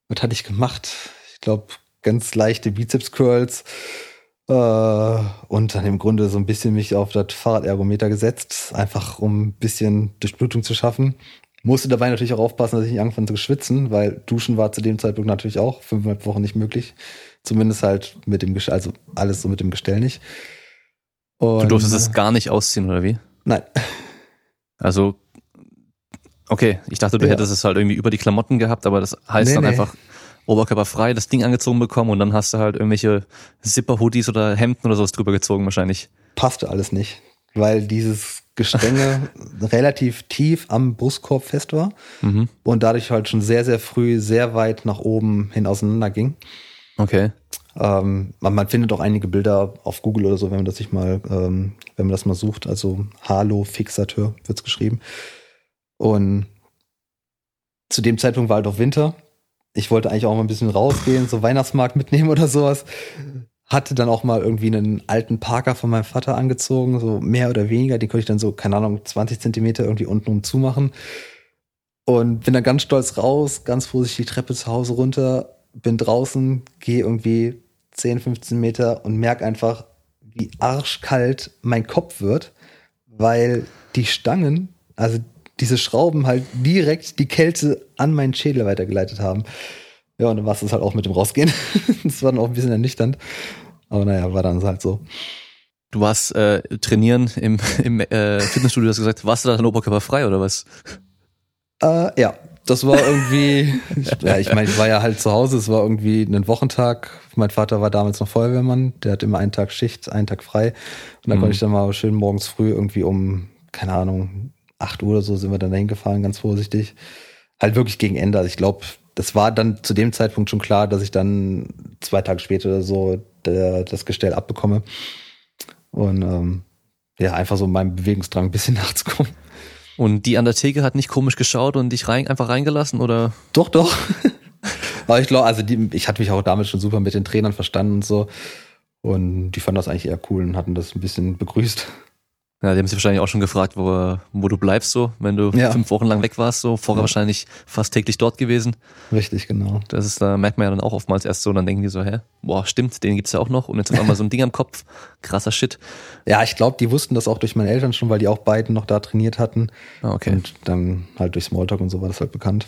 was hatte ich gemacht? Ich glaube, ganz leichte Bizeps-Curls äh, und dann im Grunde so ein bisschen mich auf das Fahrradergometer gesetzt, einfach um ein bisschen Durchblutung zu schaffen. Musste dabei natürlich auch aufpassen, dass ich nicht angefangen zu schwitzen, weil Duschen war zu dem Zeitpunkt natürlich auch fünfeinhalb Wochen nicht möglich. Zumindest halt mit dem Gestell, also alles so mit dem Gestell nicht. Und, du durftest es gar nicht ausziehen, oder wie? Nein. Also Okay, ich dachte, du ja. hättest es halt irgendwie über die Klamotten gehabt, aber das heißt nee, dann nee. einfach oberkörperfrei, das Ding angezogen bekommen und dann hast du halt irgendwelche Zipper-Hoodies oder Hemden oder sowas drüber gezogen wahrscheinlich. Passte alles nicht, weil dieses Gestänge relativ tief am Brustkorb fest war mhm. und dadurch halt schon sehr, sehr früh sehr weit nach oben hin auseinander ging. Okay. Ähm, man, man, findet auch einige Bilder auf Google oder so, wenn man das sich mal, ähm, wenn man das mal sucht. Also Halo Fixateur wird's geschrieben. Und zu dem Zeitpunkt war halt auch Winter. Ich wollte eigentlich auch mal ein bisschen rausgehen, so Weihnachtsmarkt mitnehmen oder sowas. Hatte dann auch mal irgendwie einen alten Parker von meinem Vater angezogen, so mehr oder weniger. Den konnte ich dann so, keine Ahnung, 20 Zentimeter irgendwie unten um zumachen. Und bin dann ganz stolz raus, ganz vorsichtig die Treppe zu Hause runter, bin draußen, gehe irgendwie 10, 15 Meter und merke einfach, wie arschkalt mein Kopf wird, weil die Stangen, also diese Schrauben halt direkt die Kälte an meinen Schädel weitergeleitet haben. Ja, und dann war es halt auch mit dem Rausgehen. das war dann auch ein bisschen ernüchternd. Aber naja, war dann halt so. Du warst äh, trainieren im, im äh, Fitnessstudio, hast gesagt, warst du da dann oberkörperfrei oder was? Äh, ja, das war irgendwie, ja, ich meine, ich war ja halt zu Hause, es war irgendwie ein Wochentag. Mein Vater war damals noch Feuerwehrmann, der hat immer einen Tag Schicht, einen Tag frei. Und dann mhm. konnte ich dann mal schön morgens früh irgendwie um, keine Ahnung, 8 Uhr oder so sind wir dann dahin gefahren, ganz vorsichtig. Halt wirklich gegen Ende. Also ich glaube, das war dann zu dem Zeitpunkt schon klar, dass ich dann zwei Tage später oder so der, das Gestell abbekomme. Und ähm, ja, einfach so meinem Bewegungsdrang ein bisschen nachzukommen. Und die an der Theke hat nicht komisch geschaut und dich rein, einfach reingelassen oder? Doch, doch. Aber ich glaube, also die, ich hatte mich auch damit schon super mit den Trainern verstanden und so. Und die fanden das eigentlich eher cool und hatten das ein bisschen begrüßt. Ja, die haben sich wahrscheinlich auch schon gefragt, wo, wo du bleibst so, wenn du ja. fünf Wochen lang weg warst, so vorher ja. wahrscheinlich fast täglich dort gewesen. Richtig, genau. Das ist, da merkt man ja dann auch oftmals erst so, dann denken die so, hä, boah, stimmt, den gibt's ja auch noch und jetzt auf einmal so ein Ding am Kopf, krasser Shit. Ja, ich glaube, die wussten das auch durch meine Eltern schon, weil die auch beiden noch da trainiert hatten. Ah, okay. Und dann halt durch Smalltalk und so war das halt bekannt.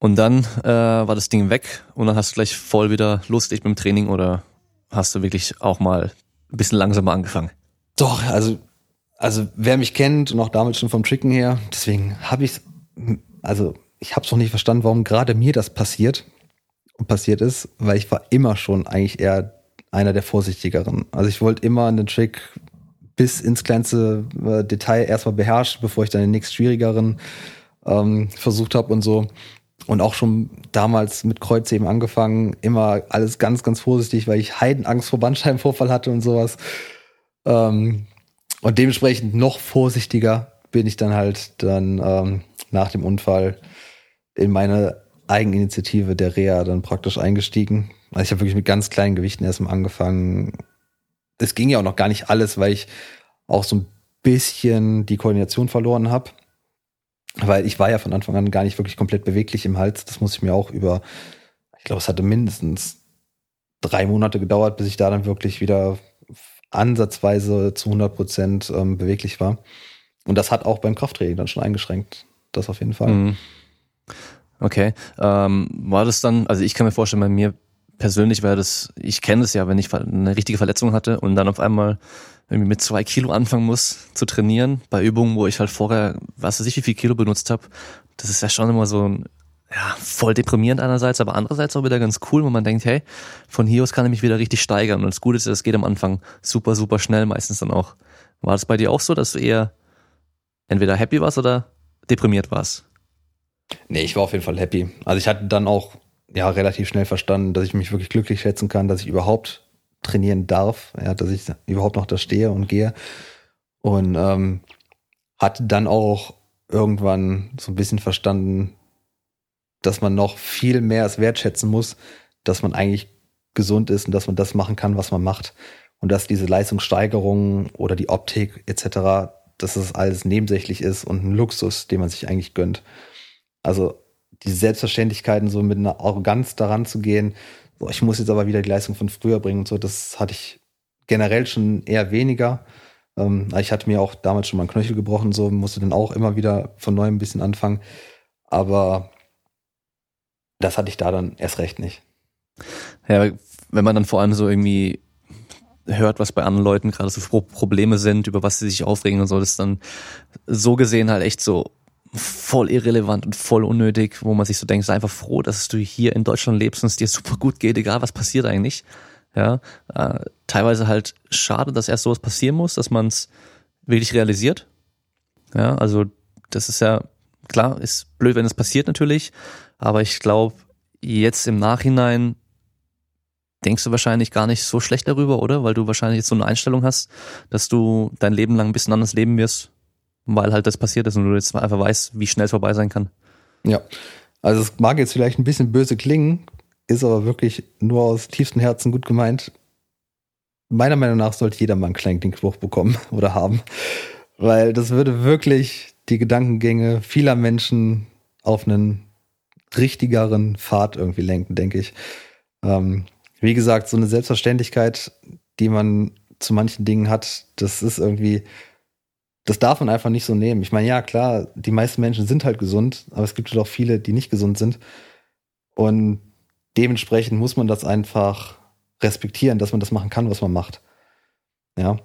Und dann äh, war das Ding weg und dann hast du gleich voll wieder lustig mit dem Training oder hast du wirklich auch mal ein bisschen langsamer angefangen? Doch, also, also wer mich kennt und auch damals schon vom Tricken her, deswegen habe ich also ich habe es noch nicht verstanden, warum gerade mir das passiert und passiert ist, weil ich war immer schon eigentlich eher einer der vorsichtigeren. Also ich wollte immer einen Trick bis ins kleinste äh, Detail erstmal beherrschen, bevor ich dann den nächst schwierigeren ähm, versucht habe und so. Und auch schon damals mit Kreuz eben angefangen, immer alles ganz, ganz vorsichtig, weil ich Heidenangst vor Bandscheibenvorfall hatte und sowas. Ähm, und dementsprechend noch vorsichtiger bin ich dann halt dann ähm, nach dem Unfall in meine Eigeninitiative der Reha dann praktisch eingestiegen. Also ich habe wirklich mit ganz kleinen Gewichten erstmal angefangen. Es ging ja auch noch gar nicht alles, weil ich auch so ein bisschen die Koordination verloren habe. Weil ich war ja von Anfang an gar nicht wirklich komplett beweglich im Hals. Das muss ich mir auch über, ich glaube, es hatte mindestens drei Monate gedauert, bis ich da dann wirklich wieder ansatzweise zu 100 Prozent ähm, beweglich war. Und das hat auch beim Krafttraining dann schon eingeschränkt. Das auf jeden Fall. Mhm. Okay. Ähm, war das dann, also ich kann mir vorstellen, bei mir persönlich wäre das, ich kenne es ja, wenn ich eine richtige Verletzung hatte und dann auf einmal irgendwie mit zwei Kilo anfangen muss zu trainieren, bei Übungen, wo ich halt vorher, was weiß ich, wie viel Kilo benutzt habe, das ist ja schon immer so ein, ja, voll deprimierend einerseits, aber andererseits auch wieder ganz cool, wo man denkt, hey, von hier aus kann ich mich wieder richtig steigern. Und das Gute ist, das geht am Anfang super, super schnell meistens dann auch. War das bei dir auch so, dass du eher entweder happy warst oder deprimiert warst? Nee, ich war auf jeden Fall happy. Also ich hatte dann auch ja relativ schnell verstanden, dass ich mich wirklich glücklich schätzen kann, dass ich überhaupt trainieren darf, ja, dass ich überhaupt noch da stehe und gehe. Und ähm, hatte dann auch irgendwann so ein bisschen verstanden, dass man noch viel mehr es wertschätzen muss, dass man eigentlich gesund ist und dass man das machen kann, was man macht. Und dass diese Leistungssteigerung oder die Optik etc., dass das alles nebensächlich ist und ein Luxus, den man sich eigentlich gönnt. Also die Selbstverständlichkeiten so mit einer Arroganz daran zu gehen, so, ich muss jetzt aber wieder die Leistung von früher bringen und so, das hatte ich generell schon eher weniger. Ähm, ich hatte mir auch damals schon mal einen Knöchel gebrochen, so musste dann auch immer wieder von neuem ein bisschen anfangen. Aber das hatte ich da dann erst recht nicht. Ja, wenn man dann vor allem so irgendwie hört, was bei anderen Leuten gerade so Probleme sind, über was sie sich aufregen und so, das ist dann so gesehen halt echt so voll irrelevant und voll unnötig, wo man sich so denkt, sei einfach froh, dass du hier in Deutschland lebst und es dir super gut geht, egal was passiert eigentlich. Ja, äh, teilweise halt schade, dass erst sowas passieren muss, dass man es wirklich realisiert. Ja, also das ist ja klar, ist blöd, wenn es passiert natürlich, aber ich glaube, jetzt im Nachhinein denkst du wahrscheinlich gar nicht so schlecht darüber, oder? Weil du wahrscheinlich jetzt so eine Einstellung hast, dass du dein Leben lang ein bisschen anders leben wirst, weil halt das passiert ist und du jetzt einfach weißt, wie schnell es vorbei sein kann. Ja, also es mag jetzt vielleicht ein bisschen böse klingen, ist aber wirklich nur aus tiefstem Herzen gut gemeint. Meiner Meinung nach sollte jeder mal einen kleinen Klinkspruch bekommen oder haben, weil das würde wirklich die Gedankengänge vieler Menschen auf einen richtigeren Pfad irgendwie lenken, denke ich. Ähm, wie gesagt, so eine Selbstverständlichkeit, die man zu manchen Dingen hat, das ist irgendwie, das darf man einfach nicht so nehmen. Ich meine, ja, klar, die meisten Menschen sind halt gesund, aber es gibt halt auch viele, die nicht gesund sind. Und dementsprechend muss man das einfach respektieren, dass man das machen kann, was man macht. Ja.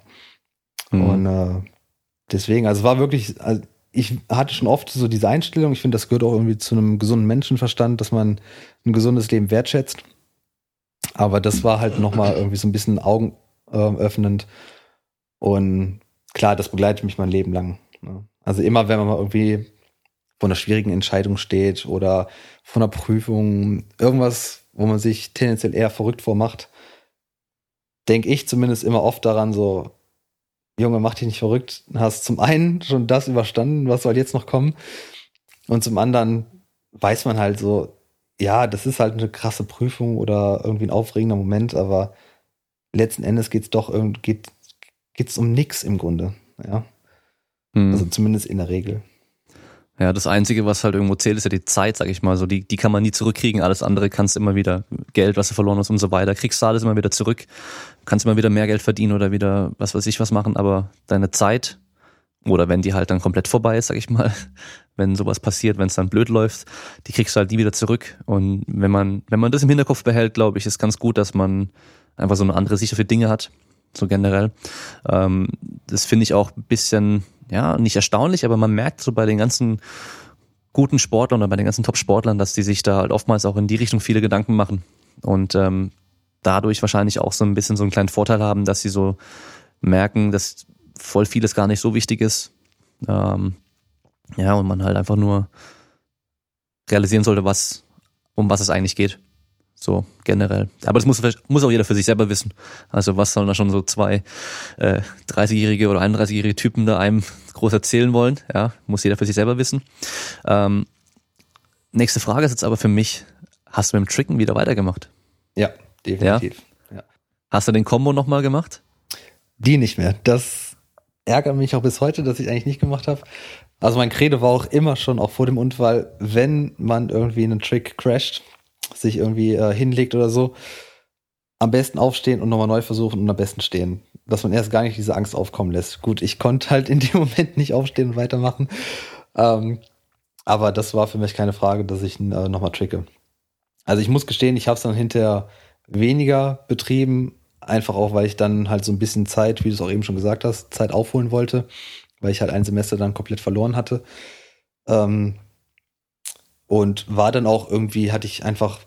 Mhm. Und äh, deswegen, also es war wirklich, also ich hatte schon oft so diese Einstellung, ich finde, das gehört auch irgendwie zu einem gesunden Menschenverstand, dass man ein gesundes Leben wertschätzt. Aber das war halt nochmal irgendwie so ein bisschen augenöffnend. Äh, Und klar, das begleitet mich mein Leben lang. Ne? Also immer, wenn man mal irgendwie vor einer schwierigen Entscheidung steht oder vor einer Prüfung, irgendwas, wo man sich tendenziell eher verrückt vormacht, denke ich zumindest immer oft daran, so, Junge, mach dich nicht verrückt, hast zum einen schon das überstanden, was soll jetzt noch kommen? Und zum anderen weiß man halt so, ja, das ist halt eine krasse Prüfung oder irgendwie ein aufregender Moment, aber letzten Endes geht's doch irgendwie, geht, geht's um nix im Grunde, ja. Hm. Also zumindest in der Regel. Ja, das Einzige, was halt irgendwo zählt, ist ja die Zeit, sag ich mal. So, die, die kann man nie zurückkriegen. Alles andere kannst du immer wieder, Geld, was du verloren hast und so weiter, kriegst du alles immer wieder zurück. Kannst immer wieder mehr Geld verdienen oder wieder was weiß ich was machen, aber deine Zeit, oder wenn die halt dann komplett vorbei ist, sag ich mal, wenn sowas passiert, wenn es dann blöd läuft, die kriegst du halt nie wieder zurück. Und wenn man, wenn man das im Hinterkopf behält, glaube ich, ist ganz gut, dass man einfach so eine andere Sicht auf die Dinge hat, so generell. Ähm, das finde ich auch ein bisschen ja, nicht erstaunlich, aber man merkt so bei den ganzen guten Sportlern oder bei den ganzen Top-Sportlern, dass die sich da halt oftmals auch in die Richtung viele Gedanken machen und ähm, dadurch wahrscheinlich auch so ein bisschen so einen kleinen Vorteil haben, dass sie so merken, dass voll vieles gar nicht so wichtig ist. Ähm, ja, und man halt einfach nur realisieren sollte, was, um was es eigentlich geht. So generell. Aber das muss, muss auch jeder für sich selber wissen. Also was sollen da schon so zwei äh, 30-jährige oder 31-jährige Typen da einem groß erzählen wollen? Ja, muss jeder für sich selber wissen. Ähm, nächste Frage ist jetzt aber für mich, hast du mit dem Tricken wieder weitergemacht? Ja, definitiv. Ja? ja. Hast du den Combo nochmal gemacht? Die nicht mehr. Das ärgert mich auch bis heute, dass ich eigentlich nicht gemacht habe. Also mein Credo war auch immer schon, auch vor dem Unfall, wenn man irgendwie einen Trick crasht, sich irgendwie äh, hinlegt oder so, am besten aufstehen und nochmal neu versuchen und am besten stehen. Dass man erst gar nicht diese Angst aufkommen lässt. Gut, ich konnte halt in dem Moment nicht aufstehen und weitermachen. Ähm, aber das war für mich keine Frage, dass ich ihn äh, nochmal tricke. Also ich muss gestehen, ich habe es dann hinterher weniger betrieben, einfach auch, weil ich dann halt so ein bisschen Zeit, wie du es auch eben schon gesagt hast, Zeit aufholen wollte, weil ich halt ein Semester dann komplett verloren hatte. Ähm, und war dann auch irgendwie, hatte ich einfach,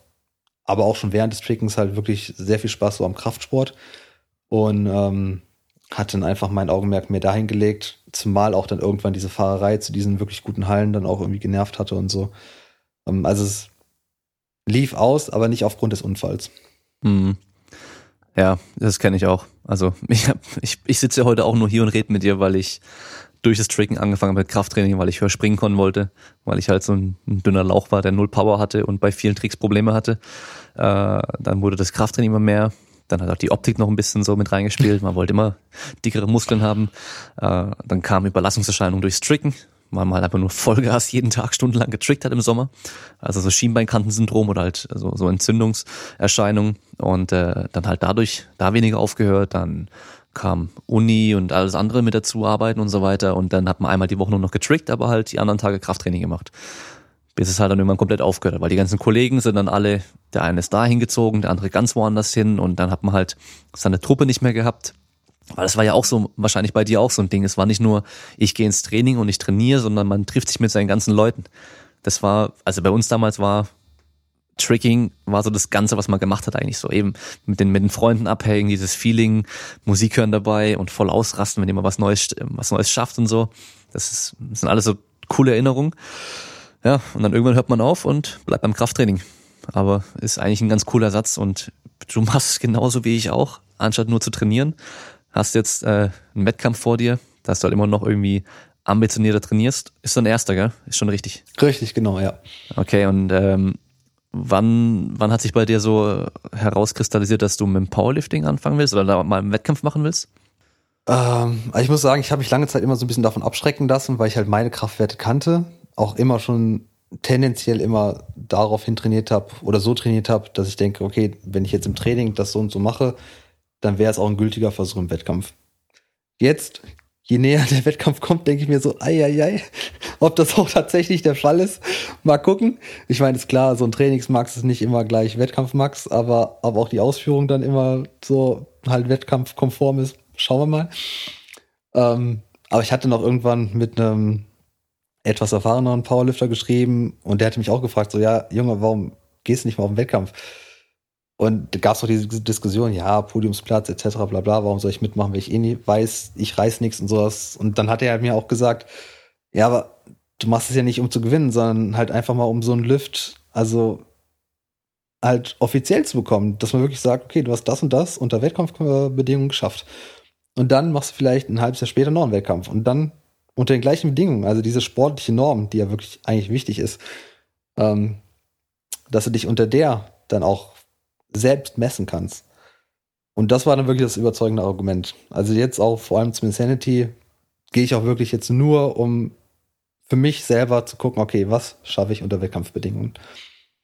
aber auch schon während des Trickens halt wirklich sehr viel Spaß so am Kraftsport und ähm, hatte dann einfach mein Augenmerk mehr dahin gelegt, zumal auch dann irgendwann diese Fahrerei zu diesen wirklich guten Hallen dann auch irgendwie genervt hatte und so. Ähm, also es lief aus, aber nicht aufgrund des Unfalls. Mhm. Ja, das kenne ich auch. Also ich, ich, ich sitze ja heute auch nur hier und rede mit dir, weil ich durch das Tricken angefangen mit Krafttraining, weil ich höher springen konnten wollte, weil ich halt so ein, ein, dünner Lauch war, der null Power hatte und bei vielen Tricks Probleme hatte. Äh, dann wurde das Krafttraining immer mehr. Dann hat auch die Optik noch ein bisschen so mit reingespielt. Man wollte immer dickere Muskeln haben. Äh, dann kam Überlassungserscheinung durchs Tricken, weil man halt einfach nur Vollgas jeden Tag stundenlang getrickt hat im Sommer. Also so Schienbeinkantensyndrom oder halt so, so Entzündungserscheinungen. Und äh, dann halt dadurch da weniger aufgehört. Dann kam Uni und alles andere mit dazu arbeiten und so weiter. Und dann hat man einmal die Woche nur noch getrickt, aber halt die anderen Tage Krafttraining gemacht. Bis es halt dann irgendwann komplett aufgehört hat, weil die ganzen Kollegen sind dann alle, der eine ist da hingezogen, der andere ganz woanders hin und dann hat man halt seine Truppe nicht mehr gehabt. Weil das war ja auch so, wahrscheinlich bei dir auch so ein Ding. Es war nicht nur, ich gehe ins Training und ich trainiere, sondern man trifft sich mit seinen ganzen Leuten. Das war, also bei uns damals war Tricking war so das Ganze, was man gemacht hat eigentlich so eben mit den, mit den Freunden abhängen, dieses Feeling, Musik hören dabei und voll ausrasten, wenn jemand was Neues, was Neues schafft und so. Das, ist, das sind alles so coole Erinnerungen. Ja, und dann irgendwann hört man auf und bleibt beim Krafttraining. Aber ist eigentlich ein ganz cooler Satz und du machst es genauso wie ich auch, anstatt nur zu trainieren. Hast jetzt äh, einen Wettkampf vor dir, dass du halt immer noch irgendwie ambitionierter trainierst. Ist ein erster, gell? Ist schon richtig. Richtig, genau, ja. Okay, und ähm, Wann, wann hat sich bei dir so herauskristallisiert, dass du mit dem Powerlifting anfangen willst oder da mal einen Wettkampf machen willst? Ähm, also ich muss sagen, ich habe mich lange Zeit immer so ein bisschen davon abschrecken lassen, weil ich halt meine Kraftwerte kannte, auch immer schon tendenziell immer daraufhin trainiert habe oder so trainiert habe, dass ich denke, okay, wenn ich jetzt im Training das so und so mache, dann wäre es auch ein gültiger Versuch im Wettkampf. Jetzt je näher der Wettkampf kommt, denke ich mir so, ei, ei, ei, ob das auch tatsächlich der Fall ist. Mal gucken. Ich meine, ist klar, so ein Trainingsmax ist nicht immer gleich Wettkampfmax, aber, aber auch die Ausführung dann immer so halt wettkampfkonform ist. Schauen wir mal. Ähm, aber ich hatte noch irgendwann mit einem etwas erfahreneren Powerlifter geschrieben und der hatte mich auch gefragt, so, ja, Junge, warum gehst du nicht mal auf den Wettkampf? Und da gab es auch diese Diskussion, ja, Podiumsplatz etc. bla bla, warum soll ich mitmachen, wenn ich eh nie weiß, ich reiß nichts und sowas. Und dann hat er mir auch gesagt, ja, aber du machst es ja nicht, um zu gewinnen, sondern halt einfach mal um so einen Lift, also halt offiziell zu bekommen, dass man wirklich sagt, okay, du hast das und das unter Wettkampfbedingungen geschafft. und dann machst du vielleicht ein halbes Jahr später noch einen Wettkampf und dann unter den gleichen Bedingungen, also diese sportliche Norm, die ja wirklich eigentlich wichtig ist, ähm, dass du dich unter der dann auch selbst messen kannst. Und das war dann wirklich das überzeugende Argument. Also jetzt auch vor allem zum Insanity gehe ich auch wirklich jetzt nur, um für mich selber zu gucken, okay, was schaffe ich unter Wettkampfbedingungen.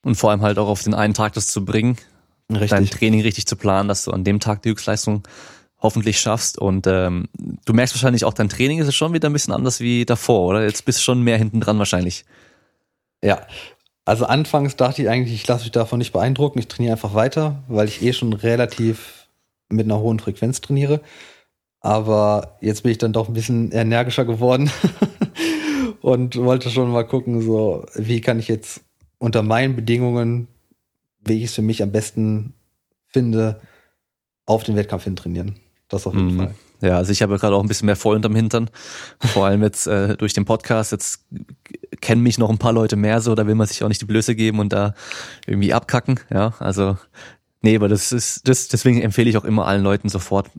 Und vor allem halt auch auf den einen Tag das zu bringen, Richtig. dein Training richtig zu planen, dass du an dem Tag die Höchstleistung hoffentlich schaffst. Und ähm, du merkst wahrscheinlich auch, dein Training ist schon wieder ein bisschen anders wie davor, oder? Jetzt bist du schon mehr hinten dran wahrscheinlich. Ja. Also anfangs dachte ich eigentlich, ich lasse mich davon nicht beeindrucken, ich trainiere einfach weiter, weil ich eh schon relativ mit einer hohen Frequenz trainiere. Aber jetzt bin ich dann doch ein bisschen energischer geworden und wollte schon mal gucken, so, wie kann ich jetzt unter meinen Bedingungen, wie ich es für mich am besten finde, auf den Wettkampf hin trainieren. Das auf jeden Mhm. Fall. Ja, also ich habe gerade auch ein bisschen mehr Voll unterm Hintern. Vor allem jetzt äh, durch den Podcast. Jetzt kennen mich noch ein paar Leute mehr so, da will man sich auch nicht die Blöße geben und da irgendwie abkacken. Ja, also nee, aber das ist, das, deswegen empfehle ich auch immer allen Leuten sofort,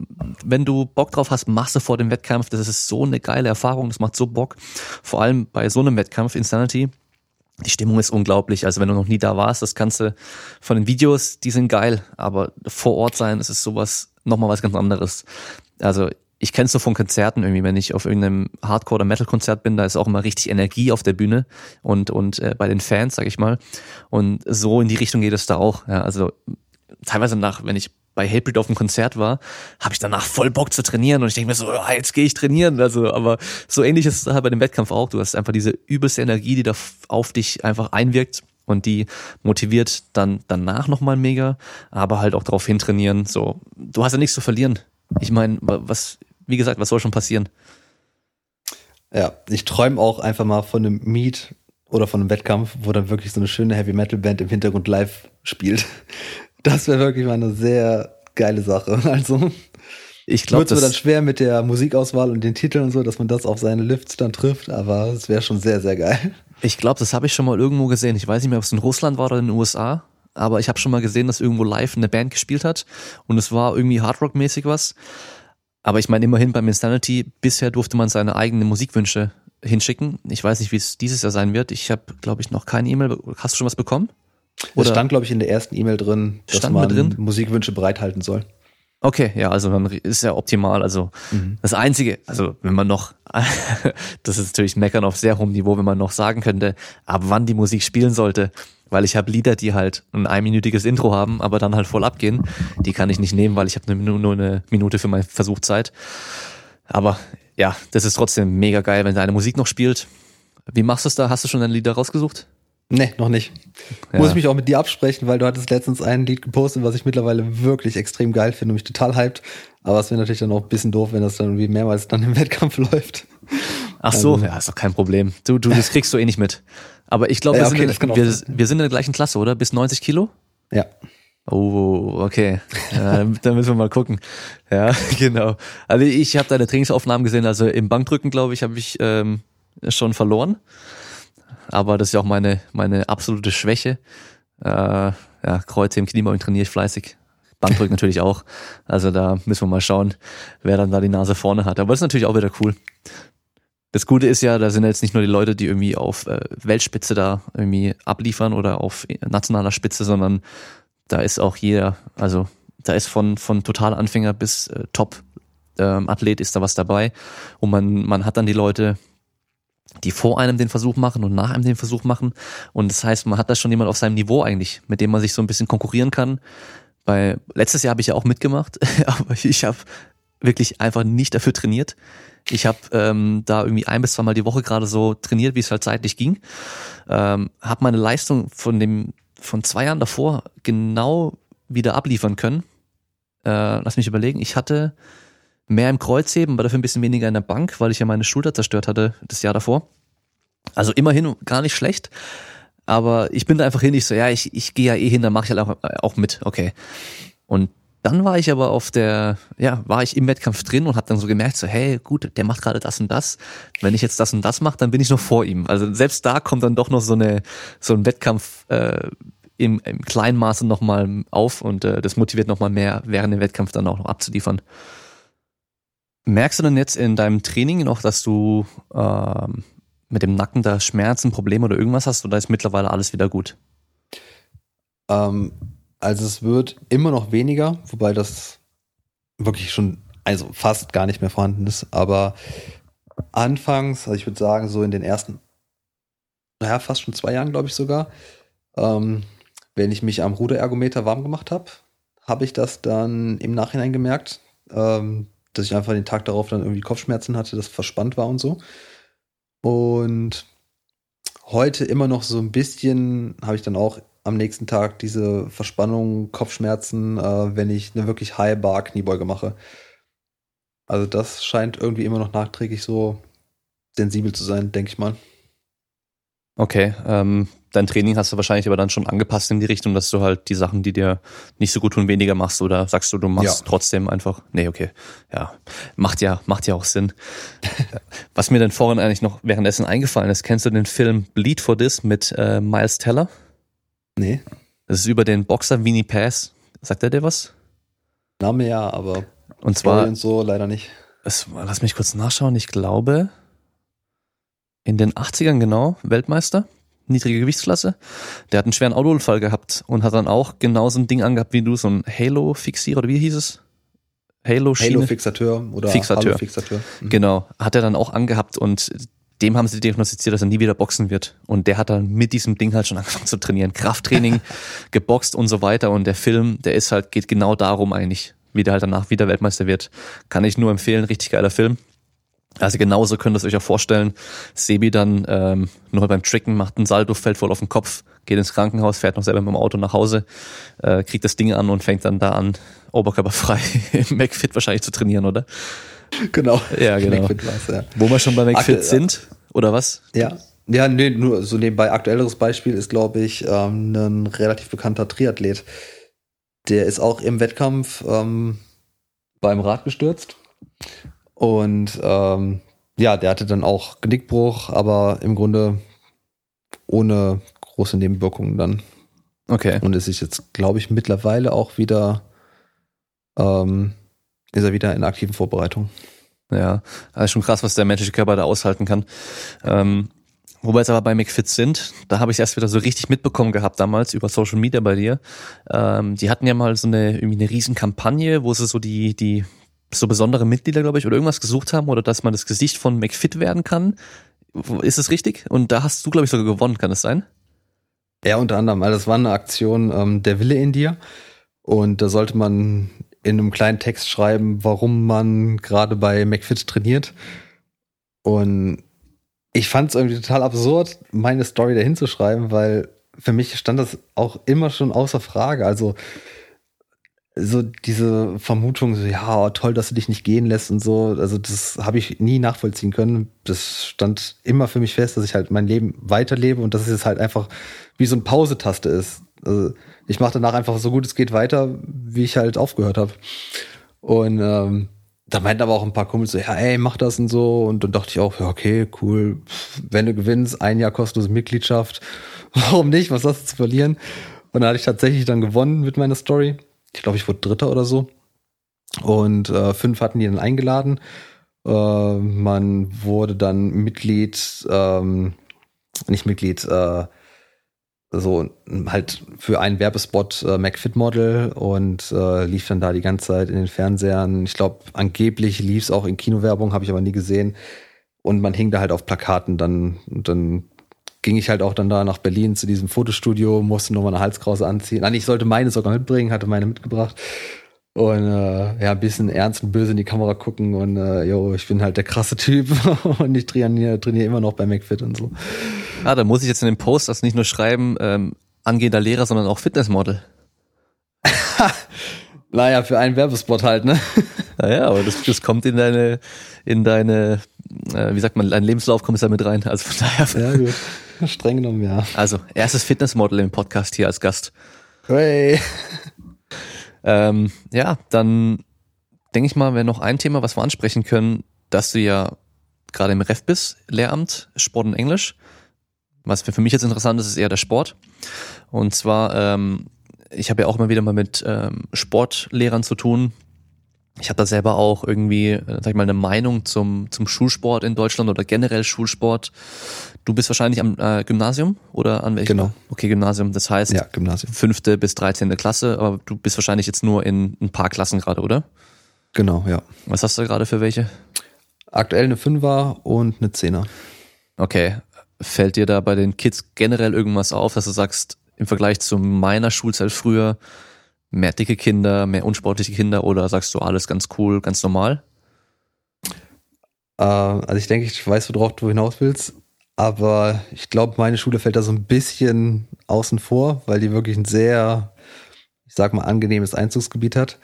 wenn du Bock drauf hast, machst du vor dem Wettkampf. Das ist so eine geile Erfahrung, das macht so Bock. Vor allem bei so einem Wettkampf, Insanity. Die Stimmung ist unglaublich. Also wenn du noch nie da warst, das kannst du von den Videos, die sind geil, aber vor Ort sein, das ist sowas, nochmal was ganz anderes. Also ich kenne es so von Konzerten irgendwie, wenn ich auf irgendeinem Hardcore- oder Metal-Konzert bin, da ist auch immer richtig Energie auf der Bühne und, und äh, bei den Fans, sag ich mal. Und so in die Richtung geht es da auch. Ja, also teilweise nach, wenn ich bei Hatebreed auf dem Konzert war, habe ich danach voll Bock zu trainieren und ich denke mir so, ja, jetzt gehe ich trainieren. Also, aber so ähnlich ist es halt bei dem Wettkampf auch. Du hast einfach diese übelste Energie, die da auf dich einfach einwirkt und die motiviert dann danach nochmal mega, aber halt auch darauf hintrainieren. So, du hast ja nichts zu verlieren. Ich meine, wa- was, wie gesagt, was soll schon passieren? Ja, ich träume auch einfach mal von einem Meet oder von einem Wettkampf, wo dann wirklich so eine schöne Heavy Metal Band im Hintergrund live spielt. Das wäre wirklich mal eine sehr geile Sache. Also Ich glaube, wird es dann das, schwer mit der Musikauswahl und den Titeln und so, dass man das auf seine Lifts dann trifft, aber es wäre schon sehr, sehr geil. Ich glaube, das habe ich schon mal irgendwo gesehen. Ich weiß nicht mehr, ob es in Russland war oder in den USA, aber ich habe schon mal gesehen, dass irgendwo live eine Band gespielt hat und es war irgendwie Hardrock-mäßig was. Aber ich meine, immerhin beim Insanity, bisher durfte man seine eigenen Musikwünsche hinschicken. Ich weiß nicht, wie es dieses Jahr sein wird. Ich habe, glaube ich, noch keine E-Mail. Hast du schon was bekommen? Es Oder- stand, glaube ich, in der ersten E-Mail drin, dass Stand man drin? Musikwünsche bereithalten soll. Okay, ja, also dann ist ja optimal. Also das Einzige, also wenn man noch, das ist natürlich Meckern auf sehr hohem Niveau, wenn man noch sagen könnte, ab wann die Musik spielen sollte, weil ich habe Lieder, die halt ein einminütiges Intro haben, aber dann halt voll abgehen. Die kann ich nicht nehmen, weil ich habe nur, nur eine Minute für meine Versuchzeit. Aber ja, das ist trotzdem mega geil, wenn deine Musik noch spielt. Wie machst du es da? Hast du schon deine Lieder rausgesucht? Nee, noch nicht. Ja. Muss ich mich auch mit dir absprechen, weil du hattest letztens ein Lied gepostet, was ich mittlerweile wirklich extrem geil finde und mich total hyped. Aber es wäre natürlich dann auch ein bisschen doof, wenn das dann irgendwie mehrmals dann im Wettkampf läuft. Ach so, Also- ja, ist doch kein Problem. Du, du, das kriegst du eh nicht mit. Aber ich glaube, Ja, wir, okay, sind das kann in- wir, wir sind in der gleichen Klasse, oder? Bis 90 Kilo? Ja. Oh, okay. Ja, da müssen wir mal gucken. Ja, genau. Also ich habe deine Trainingsaufnahmen gesehen. Also im Bankdrücken, glaube ich, habe ich ähm, schon verloren. Aber das ist ja auch meine meine absolute Schwäche. Äh, ja, Kreuze im Kniebeugen trainiere ich fleißig. Bankdrücken natürlich auch. Also da müssen wir mal schauen, wer dann da die Nase vorne hat. Aber das ist natürlich auch wieder cool. Das Gute ist ja, da sind jetzt nicht nur die Leute, die irgendwie auf äh, Weltspitze da irgendwie abliefern oder auf nationaler Spitze, sondern da ist auch jeder, also da ist von, von Totalanfänger bis äh, Top ähm, Athlet ist da was dabei. Und man, man hat dann die Leute, die vor einem den Versuch machen und nach einem den Versuch machen. Und das heißt, man hat da schon jemand auf seinem Niveau eigentlich, mit dem man sich so ein bisschen konkurrieren kann. Bei letztes Jahr habe ich ja auch mitgemacht, aber ich habe wirklich einfach nicht dafür trainiert. Ich habe ähm, da irgendwie ein bis zweimal die Woche gerade so trainiert, wie es halt zeitlich ging. Ähm, habe meine Leistung von dem von zwei Jahren davor genau wieder abliefern können. Äh, lass mich überlegen. Ich hatte mehr im Kreuzheben, aber dafür ein bisschen weniger in der Bank, weil ich ja meine Schulter zerstört hatte das Jahr davor. Also immerhin gar nicht schlecht. Aber ich bin da einfach hin, ich so, ja, ich, ich gehe ja eh hin, dann mache ich halt auch, auch mit, okay. Und dann war ich aber auf der, ja, war ich im Wettkampf drin und habe dann so gemerkt, so, hey, gut, der macht gerade das und das. Wenn ich jetzt das und das mache, dann bin ich noch vor ihm. Also selbst da kommt dann doch noch so eine, so ein Wettkampf äh, im, im kleinen Maße nochmal auf und äh, das motiviert nochmal mehr, während dem Wettkampf dann auch noch abzuliefern. Merkst du denn jetzt in deinem Training noch, dass du ähm, mit dem Nacken da Schmerzen, Probleme oder irgendwas hast oder ist mittlerweile alles wieder gut? Ähm, also es wird immer noch weniger, wobei das wirklich schon, also fast gar nicht mehr vorhanden ist. Aber anfangs, also ich würde sagen, so in den ersten, naja, fast schon zwei Jahren, glaube ich sogar, ähm, wenn ich mich am Ruderergometer warm gemacht habe, habe ich das dann im Nachhinein gemerkt, ähm, dass ich einfach den Tag darauf dann irgendwie Kopfschmerzen hatte, das verspannt war und so. Und heute immer noch so ein bisschen habe ich dann auch am nächsten Tag diese Verspannung, Kopfschmerzen, äh, wenn ich eine wirklich High Bar Kniebeuge mache. Also das scheint irgendwie immer noch nachträglich so sensibel zu sein, denke ich mal. Okay, ähm, dein Training hast du wahrscheinlich aber dann schon angepasst in die Richtung, dass du halt die Sachen, die dir nicht so gut tun, weniger machst oder sagst du, du machst ja. trotzdem einfach. Nee, okay. Ja, macht ja, macht ja auch Sinn. Was mir denn vorhin eigentlich noch währenddessen eingefallen ist, kennst du den Film Bleed for This mit äh, Miles Teller? Nee. Das ist über den Boxer Winnie Pass. Sagt er dir was? Name ja, aber und zwar und so leider nicht. Es, lass mich kurz nachschauen. Ich glaube, in den 80ern genau Weltmeister, niedrige Gewichtsklasse. Der hat einen schweren Autounfall gehabt und hat dann auch genau so ein Ding angehabt wie du, so ein Halo-Fixierer oder wie hieß es? Halo-Schiene. Halo-Fixateur oder Fixateur. Halo-Fixateur. Mhm. Genau, hat er dann auch angehabt und dem haben sie diagnostiziert, dass er nie wieder boxen wird. Und der hat dann mit diesem Ding halt schon angefangen zu trainieren. Krafttraining, geboxt und so weiter. Und der Film, der ist halt, geht genau darum eigentlich, wie der halt danach wieder Weltmeister wird. Kann ich nur empfehlen, richtig geiler Film. Also genauso könnt ihr es euch auch vorstellen. Sebi dann ähm, nur beim Tricken macht ein Salto, fällt voll auf den Kopf, geht ins Krankenhaus, fährt noch selber mit dem Auto nach Hause, äh, kriegt das Ding an und fängt dann da an, oberkörperfrei im McFit wahrscheinlich zu trainieren, oder? Genau. Ja, genau. Ja. Wo wir schon bei McFit Akte sind, oder was? Ja. Ja, nee, nur so nebenbei aktuelleres Beispiel ist, glaube ich, ähm, ein relativ bekannter Triathlet. Der ist auch im Wettkampf ähm, beim Rad gestürzt und ähm, ja, der hatte dann auch Genickbruch, aber im Grunde ohne große Nebenwirkungen dann. Okay. Und es ist jetzt, glaube ich, mittlerweile auch wieder, ähm, ist er wieder in aktiven Vorbereitung. Ja, also schon krass, was der menschliche Körper da aushalten kann. Ähm, wo wir jetzt aber bei McFit sind, da habe ich erst wieder so richtig mitbekommen gehabt damals über Social Media bei dir. Ähm, die hatten ja mal so eine irgendwie eine riesen Kampagne, wo sie so die die so besondere Mitglieder, glaube ich, oder irgendwas gesucht haben oder dass man das Gesicht von McFit werden kann. Ist es richtig? Und da hast du, glaube ich, sogar gewonnen, kann es sein? Ja, unter anderem. Also das war eine Aktion ähm, Der Wille in dir. Und da sollte man in einem kleinen Text schreiben, warum man gerade bei McFit trainiert. Und ich fand es irgendwie total absurd, meine Story dahin zu schreiben, weil für mich stand das auch immer schon außer Frage. Also so diese Vermutung, so, ja, toll, dass du dich nicht gehen lässt und so, also das habe ich nie nachvollziehen können. Das stand immer für mich fest, dass ich halt mein Leben weiterlebe und dass es halt einfach wie so ein Pausetaste ist. Also ich mache danach einfach so gut es geht weiter, wie ich halt aufgehört habe. Und ähm, da meinten aber auch ein paar Kumpels so, ja, ey, mach das und so. Und dann dachte ich auch, ja, okay, cool. Wenn du gewinnst, ein Jahr kostenlose Mitgliedschaft. Warum nicht? Was hast du zu verlieren? Und da hatte ich tatsächlich dann gewonnen mit meiner Story ich glaube, ich wurde Dritter oder so. Und äh, fünf hatten die dann eingeladen. Äh, man wurde dann Mitglied, ähm, nicht Mitglied, äh, so halt für einen Werbespot äh, McFit Model und äh, lief dann da die ganze Zeit in den Fernsehern. Ich glaube, angeblich lief es auch in Kinowerbung, habe ich aber nie gesehen. Und man hing da halt auf Plakaten. Dann, dann ging ich halt auch dann da nach Berlin zu diesem Fotostudio, musste nochmal eine Halskrause anziehen. Nein, ich sollte meine sogar mitbringen, hatte meine mitgebracht. Und äh, ja, ein bisschen ernst und böse in die Kamera gucken und äh, yo, ich bin halt der krasse Typ und ich trainiere, trainiere immer noch bei McFit und so. Ah, da muss ich jetzt in dem Post das nicht nur schreiben, ähm, angehender Lehrer, sondern auch Fitnessmodel. naja, für einen Werbespot halt, ne? Naja, aber das, das kommt in deine, in deine, äh, wie sagt man, dein Lebenslauf kommt da mit rein. Also von daher. Ja, gut. Streng genommen, ja. Also, erstes Fitnessmodel im Podcast hier als Gast. Hey. Ähm, ja, dann denke ich mal, wäre noch ein Thema, was wir ansprechen können, dass du ja gerade im Ref bist, Lehramt, Sport und Englisch. Was für mich jetzt interessant ist, ist eher der Sport. Und zwar, ähm, ich habe ja auch immer wieder mal mit ähm, Sportlehrern zu tun, Ich habe da selber auch irgendwie, äh, sag ich mal, eine Meinung zum, zum Schulsport in Deutschland oder generell Schulsport. Du bist wahrscheinlich am äh, Gymnasium oder an welchem? Genau. Okay, Gymnasium. Das heißt, Ja, Gymnasium. fünfte bis dreizehnte Klasse, aber du bist wahrscheinlich jetzt nur in ein paar Klassen gerade, oder? Genau, ja. Was hast du gerade für welche? Aktuell eine Fünfer und eine Zehner. Okay. Fällt dir da bei den Kids generell irgendwas auf, dass du sagst, im Vergleich zu meiner Schulzeit früher, mehr dicke Kinder, mehr unsportliche Kinder oder sagst du alles ganz cool, ganz normal? Äh, also ich denke, ich weiß, worauf du hinaus willst. Aber ich glaube, meine Schule fällt da so ein bisschen außen vor, weil die wirklich ein sehr, ich sag mal, angenehmes Einzugsgebiet hat.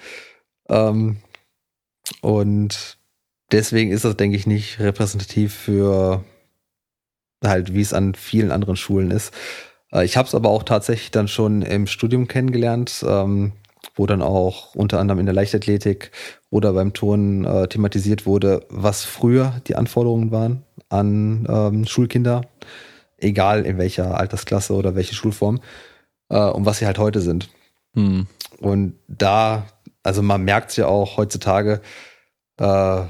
Ähm, und deswegen ist das, denke ich, nicht repräsentativ für halt, wie es an vielen anderen Schulen ist. Äh, ich habe es aber auch tatsächlich dann schon im Studium kennengelernt, ähm, wo dann auch unter anderem in der Leichtathletik oder beim Turnen äh, thematisiert wurde, was früher die Anforderungen waren an ähm, Schulkinder, egal in welcher Altersklasse oder welche Schulform, äh, und was sie halt heute sind. Hm. Und da, also man merkt es ja auch heutzutage, äh,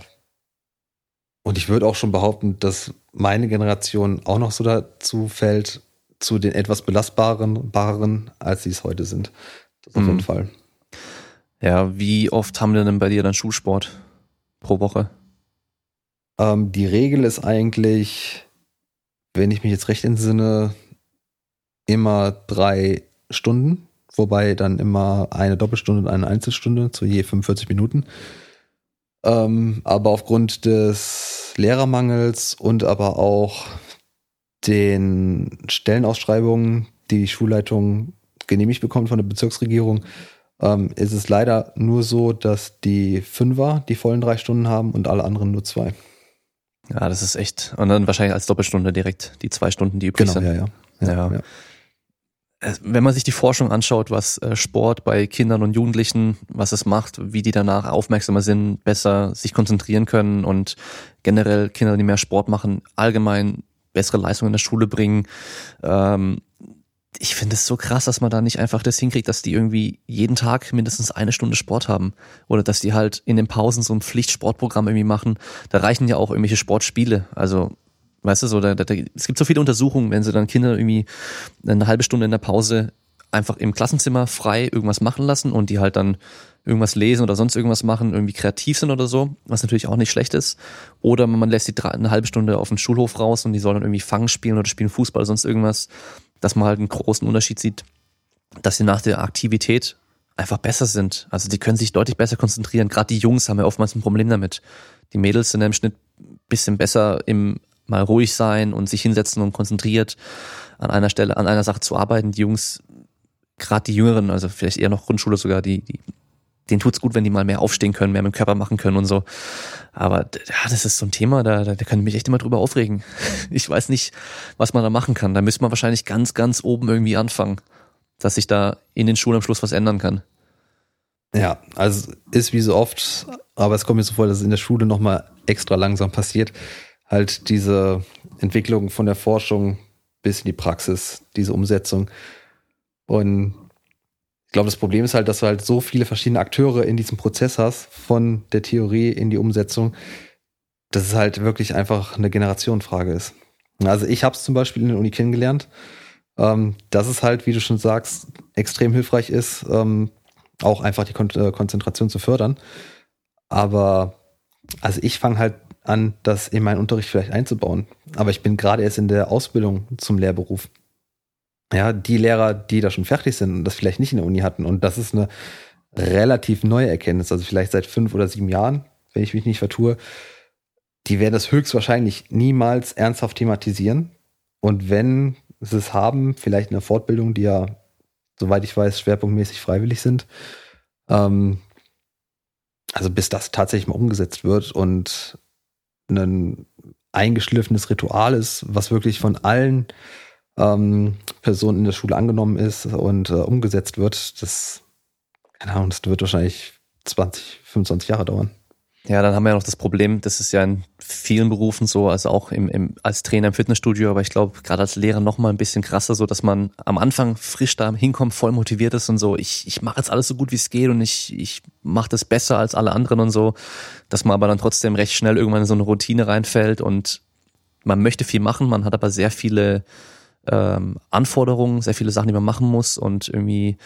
und ich würde auch schon behaupten, dass meine Generation auch noch so dazu fällt, zu den etwas belastbaren, als sie es heute sind. Das auf Mhm. jeden Fall. Ja, wie oft haben wir denn bei dir dann Schulsport pro Woche? Ähm, die Regel ist eigentlich, wenn ich mich jetzt recht entsinne, immer drei Stunden, wobei dann immer eine Doppelstunde und eine Einzelstunde zu je 45 Minuten. Ähm, aber aufgrund des Lehrermangels und aber auch den Stellenausschreibungen, die die Schulleitung genehmigt bekommt von der Bezirksregierung, ähm, ist es leider nur so, dass die Fünfer die vollen drei Stunden haben und alle anderen nur zwei. Ja, das ist echt. Und dann wahrscheinlich als Doppelstunde direkt die zwei Stunden, die übrig Genau, sind. ja, ja. Ja. Äh, Wenn man sich die Forschung anschaut, was äh, Sport bei Kindern und Jugendlichen, was es macht, wie die danach aufmerksamer sind, besser sich konzentrieren können und generell Kinder, die mehr Sport machen, allgemein bessere Leistungen in der Schule bringen. Ähm, ich finde es so krass, dass man da nicht einfach das hinkriegt, dass die irgendwie jeden Tag mindestens eine Stunde Sport haben. Oder dass die halt in den Pausen so ein Pflichtsportprogramm irgendwie machen. Da reichen ja auch irgendwelche Sportspiele. Also, weißt du, so, da, da, es gibt so viele Untersuchungen, wenn sie dann Kinder irgendwie eine halbe Stunde in der Pause einfach im Klassenzimmer frei irgendwas machen lassen und die halt dann irgendwas lesen oder sonst irgendwas machen, irgendwie kreativ sind oder so, was natürlich auch nicht schlecht ist. Oder man lässt die drei, eine halbe Stunde auf den Schulhof raus und die sollen dann irgendwie Fangen spielen oder spielen Fußball oder sonst irgendwas, dass man halt einen großen Unterschied sieht, dass sie nach der Aktivität einfach besser sind. Also die können sich deutlich besser konzentrieren. Gerade die Jungs haben ja oftmals ein Problem damit. Die Mädels sind im Schnitt bisschen besser im mal ruhig sein und sich hinsetzen und konzentriert an einer Stelle, an einer Sache zu arbeiten. Die Jungs, gerade die Jüngeren, also vielleicht eher noch Grundschule sogar, die, die denen tut's gut, wenn die mal mehr aufstehen können, mehr mit dem Körper machen können und so. Aber ja, das ist so ein Thema, da, da, da kann ich mich echt immer drüber aufregen. Ich weiß nicht, was man da machen kann. Da müsste man wahrscheinlich ganz, ganz oben irgendwie anfangen, dass sich da in den Schulen am Schluss was ändern kann. Ja, also ist wie so oft, aber es kommt mir so vor, dass es in der Schule nochmal extra langsam passiert. Halt diese Entwicklung von der Forschung bis in die Praxis, diese Umsetzung. Und glaube, das Problem ist halt, dass du halt so viele verschiedene Akteure in diesem Prozess hast, von der Theorie in die Umsetzung, dass es halt wirklich einfach eine Generationenfrage ist. Also ich habe es zum Beispiel in der Uni kennengelernt, ähm, dass es halt, wie du schon sagst, extrem hilfreich ist, ähm, auch einfach die Kon äh, Konzentration zu fördern. Aber also ich fange halt an, das in meinen Unterricht vielleicht einzubauen. Aber ich bin gerade erst in der Ausbildung zum Lehrberuf. Ja, die Lehrer, die da schon fertig sind und das vielleicht nicht in der Uni hatten. Und das ist eine relativ neue Erkenntnis, also vielleicht seit fünf oder sieben Jahren, wenn ich mich nicht vertue. Die werden das höchstwahrscheinlich niemals ernsthaft thematisieren. Und wenn sie es haben, vielleicht eine Fortbildung, die ja, soweit ich weiß, schwerpunktmäßig freiwillig sind, ähm, also bis das tatsächlich mal umgesetzt wird und ein eingeschliffenes Ritual ist, was wirklich von allen ähm, Personen in der Schule angenommen ist und äh, umgesetzt wird, das, keine Ahnung, das wird wahrscheinlich 20, 25 Jahre dauern. Ja, dann haben wir ja noch das Problem, das ist ja in vielen Berufen so, also auch im, im, als Trainer im Fitnessstudio, aber ich glaube, gerade als Lehrer noch mal ein bisschen krasser, so dass man am Anfang frisch da hinkommt, voll motiviert ist und so, ich, ich mache jetzt alles so gut wie es geht und ich, ich mache das besser als alle anderen und so, dass man aber dann trotzdem recht schnell irgendwann in so eine Routine reinfällt und man möchte viel machen, man hat aber sehr viele ähm, Anforderungen, sehr viele Sachen, die man machen muss und irgendwie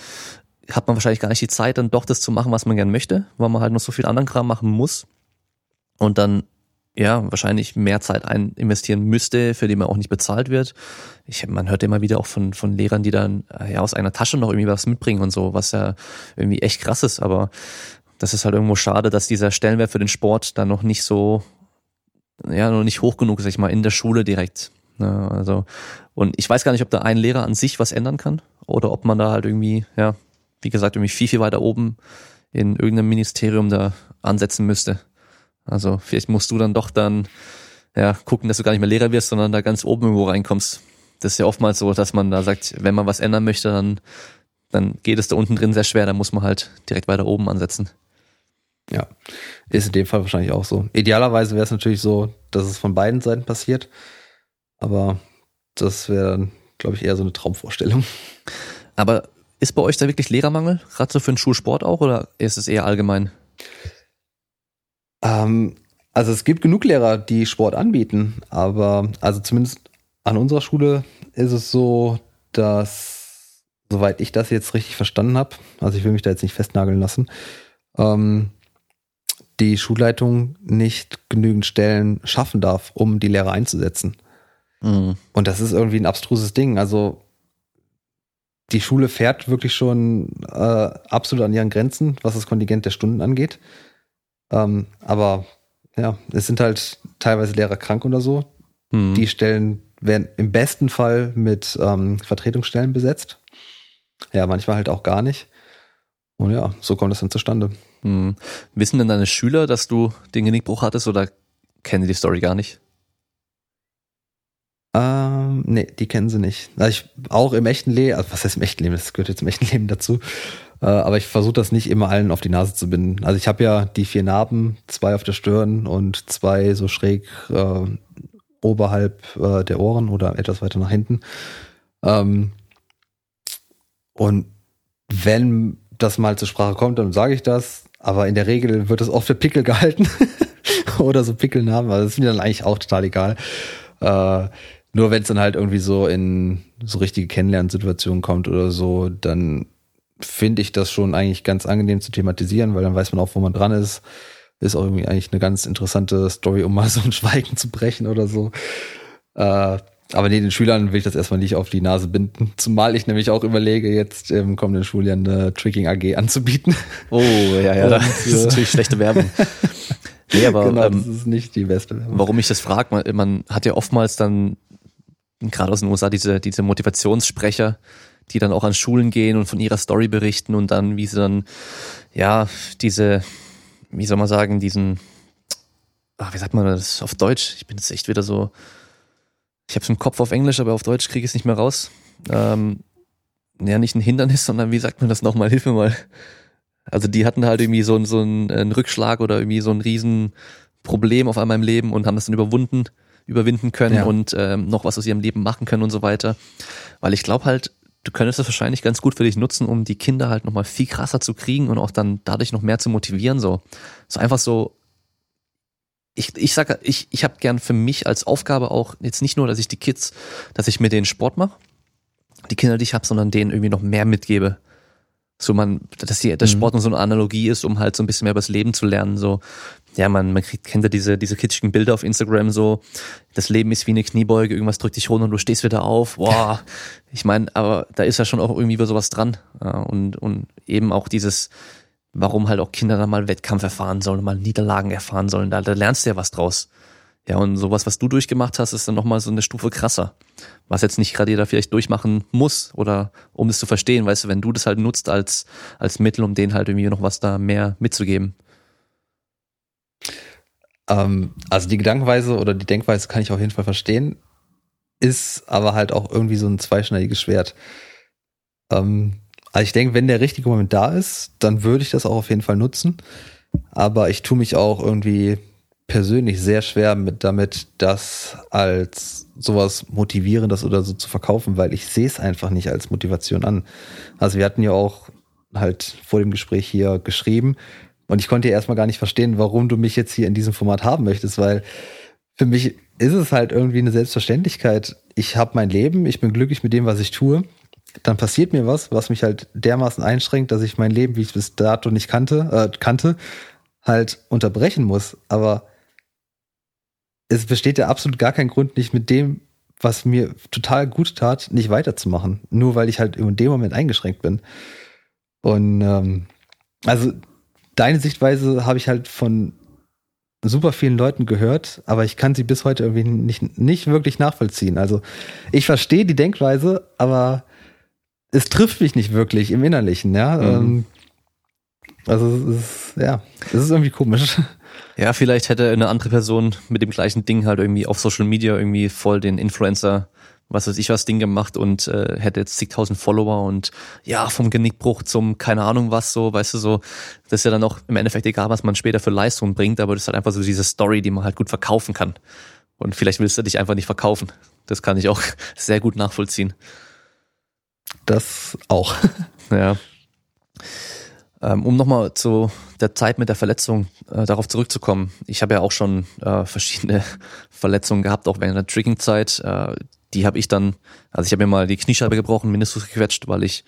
hat man wahrscheinlich gar nicht die Zeit, dann doch das zu machen, was man gern möchte, weil man halt noch so viel anderen Kram machen muss und dann ja wahrscheinlich mehr Zeit ein investieren müsste, für die man auch nicht bezahlt wird. Ich, man hört immer wieder auch von, von Lehrern, die dann äh, ja aus einer Tasche noch irgendwie was mitbringen und so, was ja irgendwie echt krass ist, aber das ist halt irgendwo schade, dass dieser Stellenwert für den Sport dann noch nicht so, ja, noch nicht hoch genug sag ich mal, in der Schule direkt. Ja, also, und ich weiß gar nicht, ob da ein Lehrer an sich was ändern kann oder ob man da halt irgendwie, ja, wie gesagt, irgendwie viel, viel weiter oben in irgendeinem Ministerium da ansetzen müsste. Also vielleicht musst du dann doch dann ja gucken, dass du gar nicht mehr Lehrer wirst, sondern da ganz oben irgendwo reinkommst. Das ist ja oftmals so, dass man da sagt, wenn man was ändern möchte, dann, dann geht es da unten drin sehr schwer, dann muss man halt direkt weiter oben ansetzen. Ja, ist in dem Fall wahrscheinlich auch so. Idealerweise wäre es natürlich so, dass es von beiden Seiten passiert, aber das wäre dann, glaube ich, eher so eine Traumvorstellung. Aber ist bei euch da wirklich Lehrermangel, gerade so für den Schulsport auch, oder ist es eher allgemein? Ähm, also es gibt genug Lehrer, die Sport anbieten, aber also zumindest an unserer Schule ist es so, dass, soweit ich das jetzt richtig verstanden habe, also ich will mich da jetzt nicht festnageln lassen, ähm, die Schulleitung nicht genügend Stellen schaffen darf, um die Lehrer einzusetzen. Mhm. Und das ist irgendwie ein abstruses Ding. Also die Schule fährt wirklich schon äh, absolut an ihren Grenzen, was das Kontingent der Stunden angeht. Ähm, aber ja, es sind halt teilweise Lehrer krank oder so. Mhm. Die Stellen werden im besten Fall mit ähm, Vertretungsstellen besetzt. Ja, manchmal halt auch gar nicht. Und ja, so kommt das dann zustande. Mhm. Wissen denn deine Schüler, dass du den Genickbruch hattest oder kennen die die Story gar nicht? Ähm, nee, die kennen sie nicht. Also ich, auch im echten Leben, also was heißt im echten Leben, das gehört jetzt im echten Leben dazu. Äh, aber ich versuche das nicht immer allen auf die Nase zu binden. Also ich habe ja die vier Narben, zwei auf der Stirn und zwei so schräg äh, oberhalb äh, der Ohren oder etwas weiter nach hinten. Ähm, und wenn das mal zur Sprache kommt, dann sage ich das. Aber in der Regel wird es oft für Pickel gehalten. oder so Pickelnamen. Also das ist mir dann eigentlich auch total egal. Äh, nur wenn es dann halt irgendwie so in so richtige Kennenlernsituationen kommt oder so, dann finde ich das schon eigentlich ganz angenehm zu thematisieren, weil dann weiß man auch, wo man dran ist. Ist auch irgendwie eigentlich eine ganz interessante Story, um mal so ein Schweigen zu brechen oder so. Äh, aber nee, den Schülern will ich das erstmal nicht auf die Nase binden. Zumal ich nämlich auch überlege, jetzt im kommenden Schuljahr eine Tricking AG anzubieten. Oh, ja, ja, das ist natürlich schlechte Werbung. Nee, aber genau, ähm, das ist nicht die beste Werbung. Warum ich das frage, man, man hat ja oftmals dann gerade aus den USA diese, diese Motivationssprecher, die dann auch an Schulen gehen und von ihrer Story berichten und dann, wie sie dann, ja, diese, wie soll man sagen, diesen, ach, wie sagt man das auf Deutsch? Ich bin jetzt echt wieder so, ich habe es im Kopf auf Englisch, aber auf Deutsch kriege ich es nicht mehr raus. Ähm, ja, nicht ein Hindernis, sondern wie sagt man das nochmal? Hilf mir mal. Also die hatten halt irgendwie so, so einen, einen Rückschlag oder irgendwie so ein Riesenproblem auf einmal im Leben und haben das dann überwunden überwinden können ja. und ähm, noch was aus ihrem Leben machen können und so weiter. Weil ich glaube halt, du könntest das wahrscheinlich ganz gut für dich nutzen, um die Kinder halt nochmal viel krasser zu kriegen und auch dann dadurch noch mehr zu motivieren. So, so einfach so. Ich, ich sage, ich, ich habe gern für mich als Aufgabe auch jetzt nicht nur, dass ich die Kids, dass ich mir den Sport mache, die Kinder, die ich habe, sondern denen irgendwie noch mehr mitgebe. So man, dass die, der mhm. Sport mhm. so eine Analogie ist, um halt so ein bisschen mehr über das Leben zu lernen. So, ja, man, man kriegt, kennt ja diese, diese kitschigen Bilder auf Instagram so, das Leben ist wie eine Kniebeuge, irgendwas drückt dich runter und du stehst wieder auf. Boah, ich meine, aber da ist ja schon auch irgendwie sowas dran. Und, und eben auch dieses, warum halt auch Kinder dann mal Wettkampf erfahren sollen, mal Niederlagen erfahren sollen, da, da lernst du ja was draus. Ja, und sowas, was du durchgemacht hast, ist dann nochmal so eine Stufe krasser. Was jetzt nicht gerade jeder vielleicht durchmachen muss oder um es zu verstehen, weißt du, wenn du das halt nutzt als, als Mittel, um denen halt irgendwie noch was da mehr mitzugeben. Ähm, also die Gedankenweise oder die Denkweise kann ich auf jeden Fall verstehen, ist aber halt auch irgendwie so ein zweischneidiges Schwert. Ähm, also ich denke, wenn der richtige Moment da ist, dann würde ich das auch auf jeden Fall nutzen. aber ich tue mich auch irgendwie persönlich sehr schwer mit damit, das als sowas Motivierendes oder so zu verkaufen, weil ich sehe es einfach nicht als Motivation an. Also wir hatten ja auch halt vor dem Gespräch hier geschrieben und ich konnte ja erstmal gar nicht verstehen, warum du mich jetzt hier in diesem Format haben möchtest, weil für mich ist es halt irgendwie eine Selbstverständlichkeit. Ich habe mein Leben, ich bin glücklich mit dem, was ich tue. Dann passiert mir was, was mich halt dermaßen einschränkt, dass ich mein Leben, wie ich es bis dato nicht kannte, äh, kannte, halt unterbrechen muss. Aber es besteht ja absolut gar kein Grund, nicht mit dem, was mir total gut tat, nicht weiterzumachen. Nur weil ich halt in dem Moment eingeschränkt bin. Und ähm, also deine Sichtweise habe ich halt von super vielen Leuten gehört, aber ich kann sie bis heute irgendwie nicht, nicht wirklich nachvollziehen. Also ich verstehe die Denkweise, aber es trifft mich nicht wirklich im Innerlichen, ja. Mhm. Ähm, also es ist, ja, es ist irgendwie komisch. Ja, vielleicht hätte eine andere Person mit dem gleichen Ding halt irgendwie auf Social Media irgendwie voll den Influencer, was weiß ich was Ding gemacht und äh, hätte jetzt zigtausend Follower und ja, vom Genickbruch zum keine Ahnung was so, weißt du so, das ist ja dann auch im Endeffekt egal, was man später für Leistung bringt, aber das ist halt einfach so diese Story, die man halt gut verkaufen kann. Und vielleicht willst du dich einfach nicht verkaufen. Das kann ich auch sehr gut nachvollziehen. Das auch. ja. Ähm, um nochmal zu der Zeit mit der Verletzung äh, darauf zurückzukommen. Ich habe ja auch schon äh, verschiedene Verletzungen gehabt, auch während der Tricking-Zeit. Äh, die habe ich dann, also ich habe mir mal die Kniescheibe gebrochen, Meniskus gequetscht, weil ich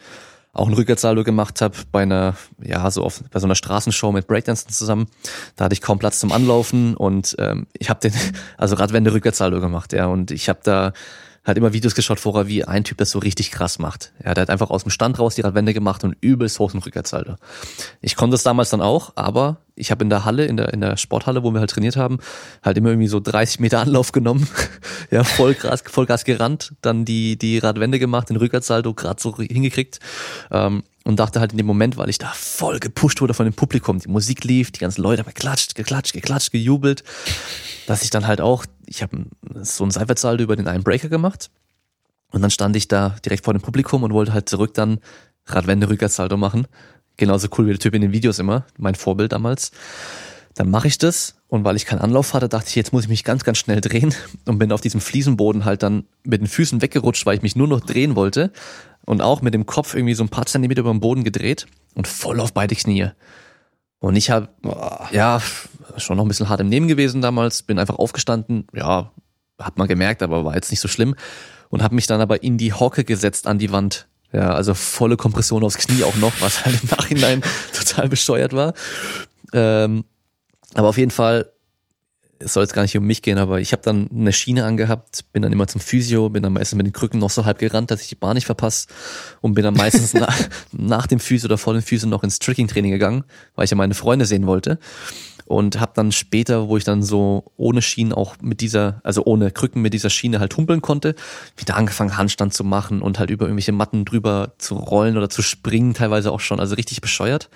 auch ein Rückwärtssaldo gemacht habe bei einer, ja, so auf, bei so einer Straßenshow mit Breakdancen zusammen. Da hatte ich kaum Platz zum Anlaufen und ähm, ich habe den, also Radwende Rückwärtssaldo gemacht, ja, und ich habe da hat immer Videos geschaut vorher, wie ein Typ das so richtig krass macht. Ja, der hat einfach aus dem Stand raus die Radwände gemacht und übelst hoch im Rückwärtshalter. Ich konnte das damals dann auch, aber ich habe in der Halle, in der, in der Sporthalle, wo wir halt trainiert haben, halt immer irgendwie so 30 Meter Anlauf genommen, ja, Vollgas, Vollgas gerannt, dann die, die Radwände gemacht, den Rückwärtssalto gerade so hingekriegt. Ähm, und dachte halt in dem Moment, weil ich da voll gepusht wurde von dem Publikum, die Musik lief, die ganzen Leute haben geklatscht, geklatscht, geklatscht, gejubelt, dass ich dann halt auch, ich habe so einen Seitwärtssaldo über den einen Breaker gemacht und dann stand ich da direkt vor dem Publikum und wollte halt zurück dann Radwende Rückwärtssalto machen. Genauso cool wie der Typ in den Videos immer, mein Vorbild damals. Dann mache ich das und weil ich keinen Anlauf hatte, dachte ich, jetzt muss ich mich ganz, ganz schnell drehen und bin auf diesem Fliesenboden halt dann mit den Füßen weggerutscht, weil ich mich nur noch drehen wollte und auch mit dem Kopf irgendwie so ein paar Zentimeter über den Boden gedreht und voll auf beide Knie. Und ich habe, ja, schon noch ein bisschen hart im Nehmen gewesen damals, bin einfach aufgestanden, ja, hat man gemerkt, aber war jetzt nicht so schlimm und habe mich dann aber in die Hocke gesetzt an die Wand. Ja, also volle Kompression aufs Knie auch noch, was halt im Nachhinein total bescheuert war. Ähm, aber auf jeden Fall es soll jetzt gar nicht um mich gehen, aber ich habe dann eine Schiene angehabt, bin dann immer zum Physio, bin dann meistens mit den Krücken noch so halb gerannt, dass ich die Bahn nicht verpasse und bin dann meistens nach, nach dem Physio oder vor dem Physio noch ins Tricking-Training gegangen, weil ich ja meine Freunde sehen wollte und habe dann später, wo ich dann so ohne Schienen auch mit dieser, also ohne Krücken mit dieser Schiene halt humpeln konnte, wieder angefangen Handstand zu machen und halt über irgendwelche Matten drüber zu rollen oder zu springen, teilweise auch schon, also richtig bescheuert.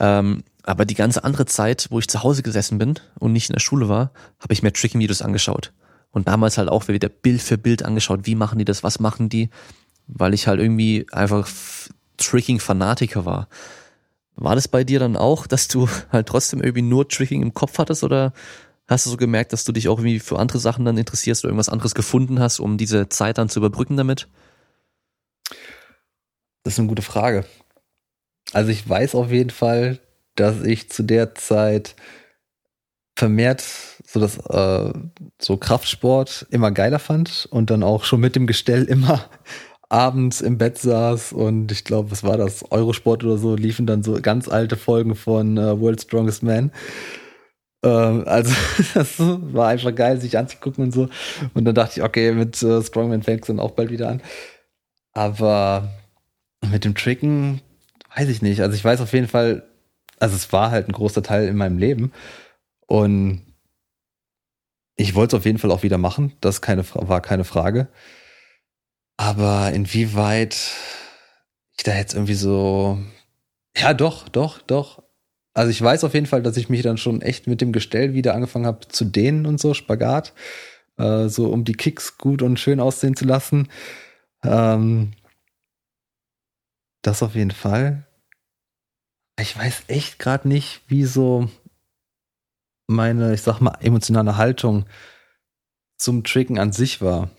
Ähm, aber die ganze andere Zeit, wo ich zu Hause gesessen bin und nicht in der Schule war, habe ich mir Tricking-Videos angeschaut. Und damals halt auch wieder Bild für Bild angeschaut, wie machen die das, was machen die, weil ich halt irgendwie einfach Tricking-Fanatiker war. War das bei dir dann auch, dass du halt trotzdem irgendwie nur Tricking im Kopf hattest oder hast du so gemerkt, dass du dich auch irgendwie für andere Sachen dann interessierst oder irgendwas anderes gefunden hast, um diese Zeit dann zu überbrücken damit? Das ist eine gute Frage. Also ich weiß auf jeden Fall, dass ich zu der Zeit vermehrt so das äh, so Kraftsport immer geiler fand und dann auch schon mit dem Gestell immer abends im Bett saß und ich glaube, was war das, Eurosport oder so, liefen dann so ganz alte Folgen von äh, World's Strongest Man. Ähm, also das war einfach geil, sich anzugucken und so. Und dann dachte ich, okay, mit äh, Strongman fängt es dann auch bald wieder an. Aber mit dem Tricken weiß ich nicht. Also ich weiß auf jeden Fall, also es war halt ein großer Teil in meinem Leben. Und ich wollte es auf jeden Fall auch wieder machen. Das keine, war keine Frage. Aber inwieweit ich da jetzt irgendwie so. Ja, doch, doch, doch. Also ich weiß auf jeden Fall, dass ich mich dann schon echt mit dem Gestell wieder angefangen habe zu dehnen und so, Spagat. Äh, so um die Kicks gut und schön aussehen zu lassen. Ähm, das auf jeden Fall. ich weiß echt gerade nicht, wie so meine, ich sag mal, emotionale Haltung zum Tricken an sich war.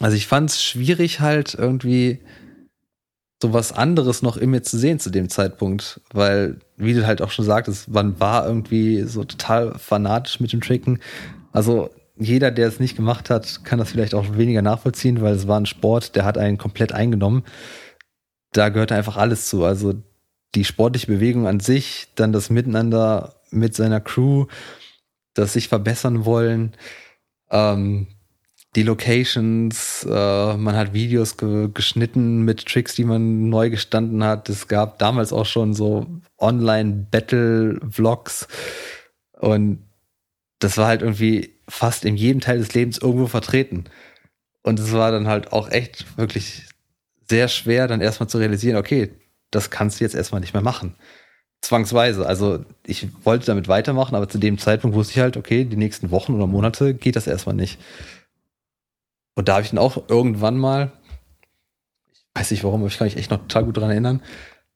Also ich fand es schwierig halt irgendwie so was anderes noch in mir zu sehen zu dem Zeitpunkt, weil, wie du halt auch schon sagtest, man war irgendwie so total fanatisch mit dem Tricken. Also jeder, der es nicht gemacht hat, kann das vielleicht auch weniger nachvollziehen, weil es war ein Sport, der hat einen komplett eingenommen. Da gehört einfach alles zu. Also die sportliche Bewegung an sich, dann das Miteinander mit seiner Crew, das sich verbessern wollen, ähm, die Locations, äh, man hat Videos ge geschnitten mit Tricks, die man neu gestanden hat. Es gab damals auch schon so Online-Battle-Vlogs und das war halt irgendwie fast in jedem Teil des Lebens irgendwo vertreten. Und es war dann halt auch echt wirklich sehr schwer, dann erstmal zu realisieren, okay, das kannst du jetzt erstmal nicht mehr machen. Zwangsweise. Also ich wollte damit weitermachen, aber zu dem Zeitpunkt wusste ich halt, okay, die nächsten Wochen oder Monate geht das erstmal nicht. Und da habe ich dann auch irgendwann mal, ich weiß nicht warum, aber ich kann mich echt noch total gut dran erinnern,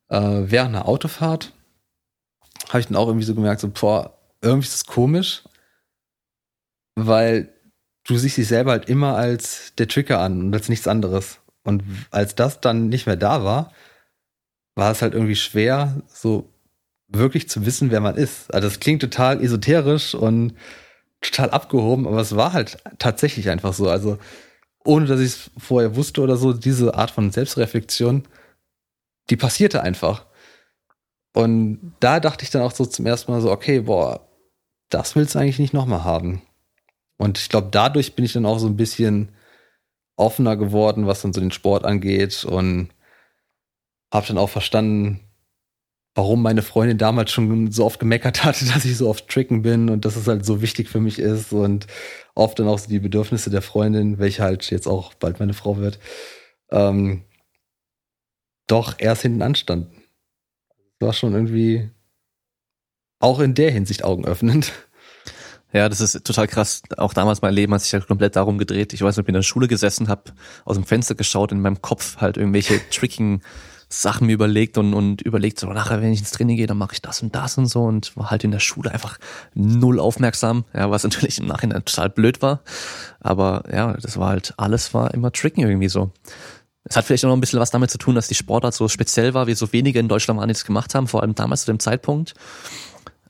äh, während einer Autofahrt habe ich dann auch irgendwie so gemerkt, so, boah, irgendwie ist es komisch, weil du siehst dich selber halt immer als der Tricker an und als nichts anderes. Und als das dann nicht mehr da war, war es halt irgendwie schwer, so wirklich zu wissen, wer man ist. Also das klingt total esoterisch und total abgehoben, aber es war halt tatsächlich einfach so. Also ohne dass ich es vorher wusste oder so, diese Art von Selbstreflexion, die passierte einfach. Und da dachte ich dann auch so zum ersten Mal so, okay, boah, das willst du eigentlich nicht nochmal haben. Und ich glaube, dadurch bin ich dann auch so ein bisschen offener geworden, was dann so den Sport angeht und habe dann auch verstanden, warum meine Freundin damals schon so oft gemeckert hatte, dass ich so oft tricken bin und dass es halt so wichtig für mich ist und oft dann auch so die Bedürfnisse der Freundin, welche halt jetzt auch bald meine Frau wird, ähm, doch erst hinten anstanden. Das war schon irgendwie auch in der Hinsicht augenöffnend. Ja, das ist total krass. Auch damals mein Leben hat sich halt komplett darum gedreht. Ich weiß nicht, ob ich in der Schule gesessen habe, aus dem Fenster geschaut, in meinem Kopf halt irgendwelche tricking Sachen mir überlegt und, und überlegt, so nachher, wenn ich ins Training gehe, dann mache ich das und das und so und war halt in der Schule einfach null aufmerksam, ja, was natürlich im Nachhinein total blöd war. Aber ja, das war halt, alles war immer tricky irgendwie so. Es hat vielleicht auch noch ein bisschen was damit zu tun, dass die Sportart so speziell war, wie so wenige in Deutschland waren, die das gemacht haben, vor allem damals zu dem Zeitpunkt.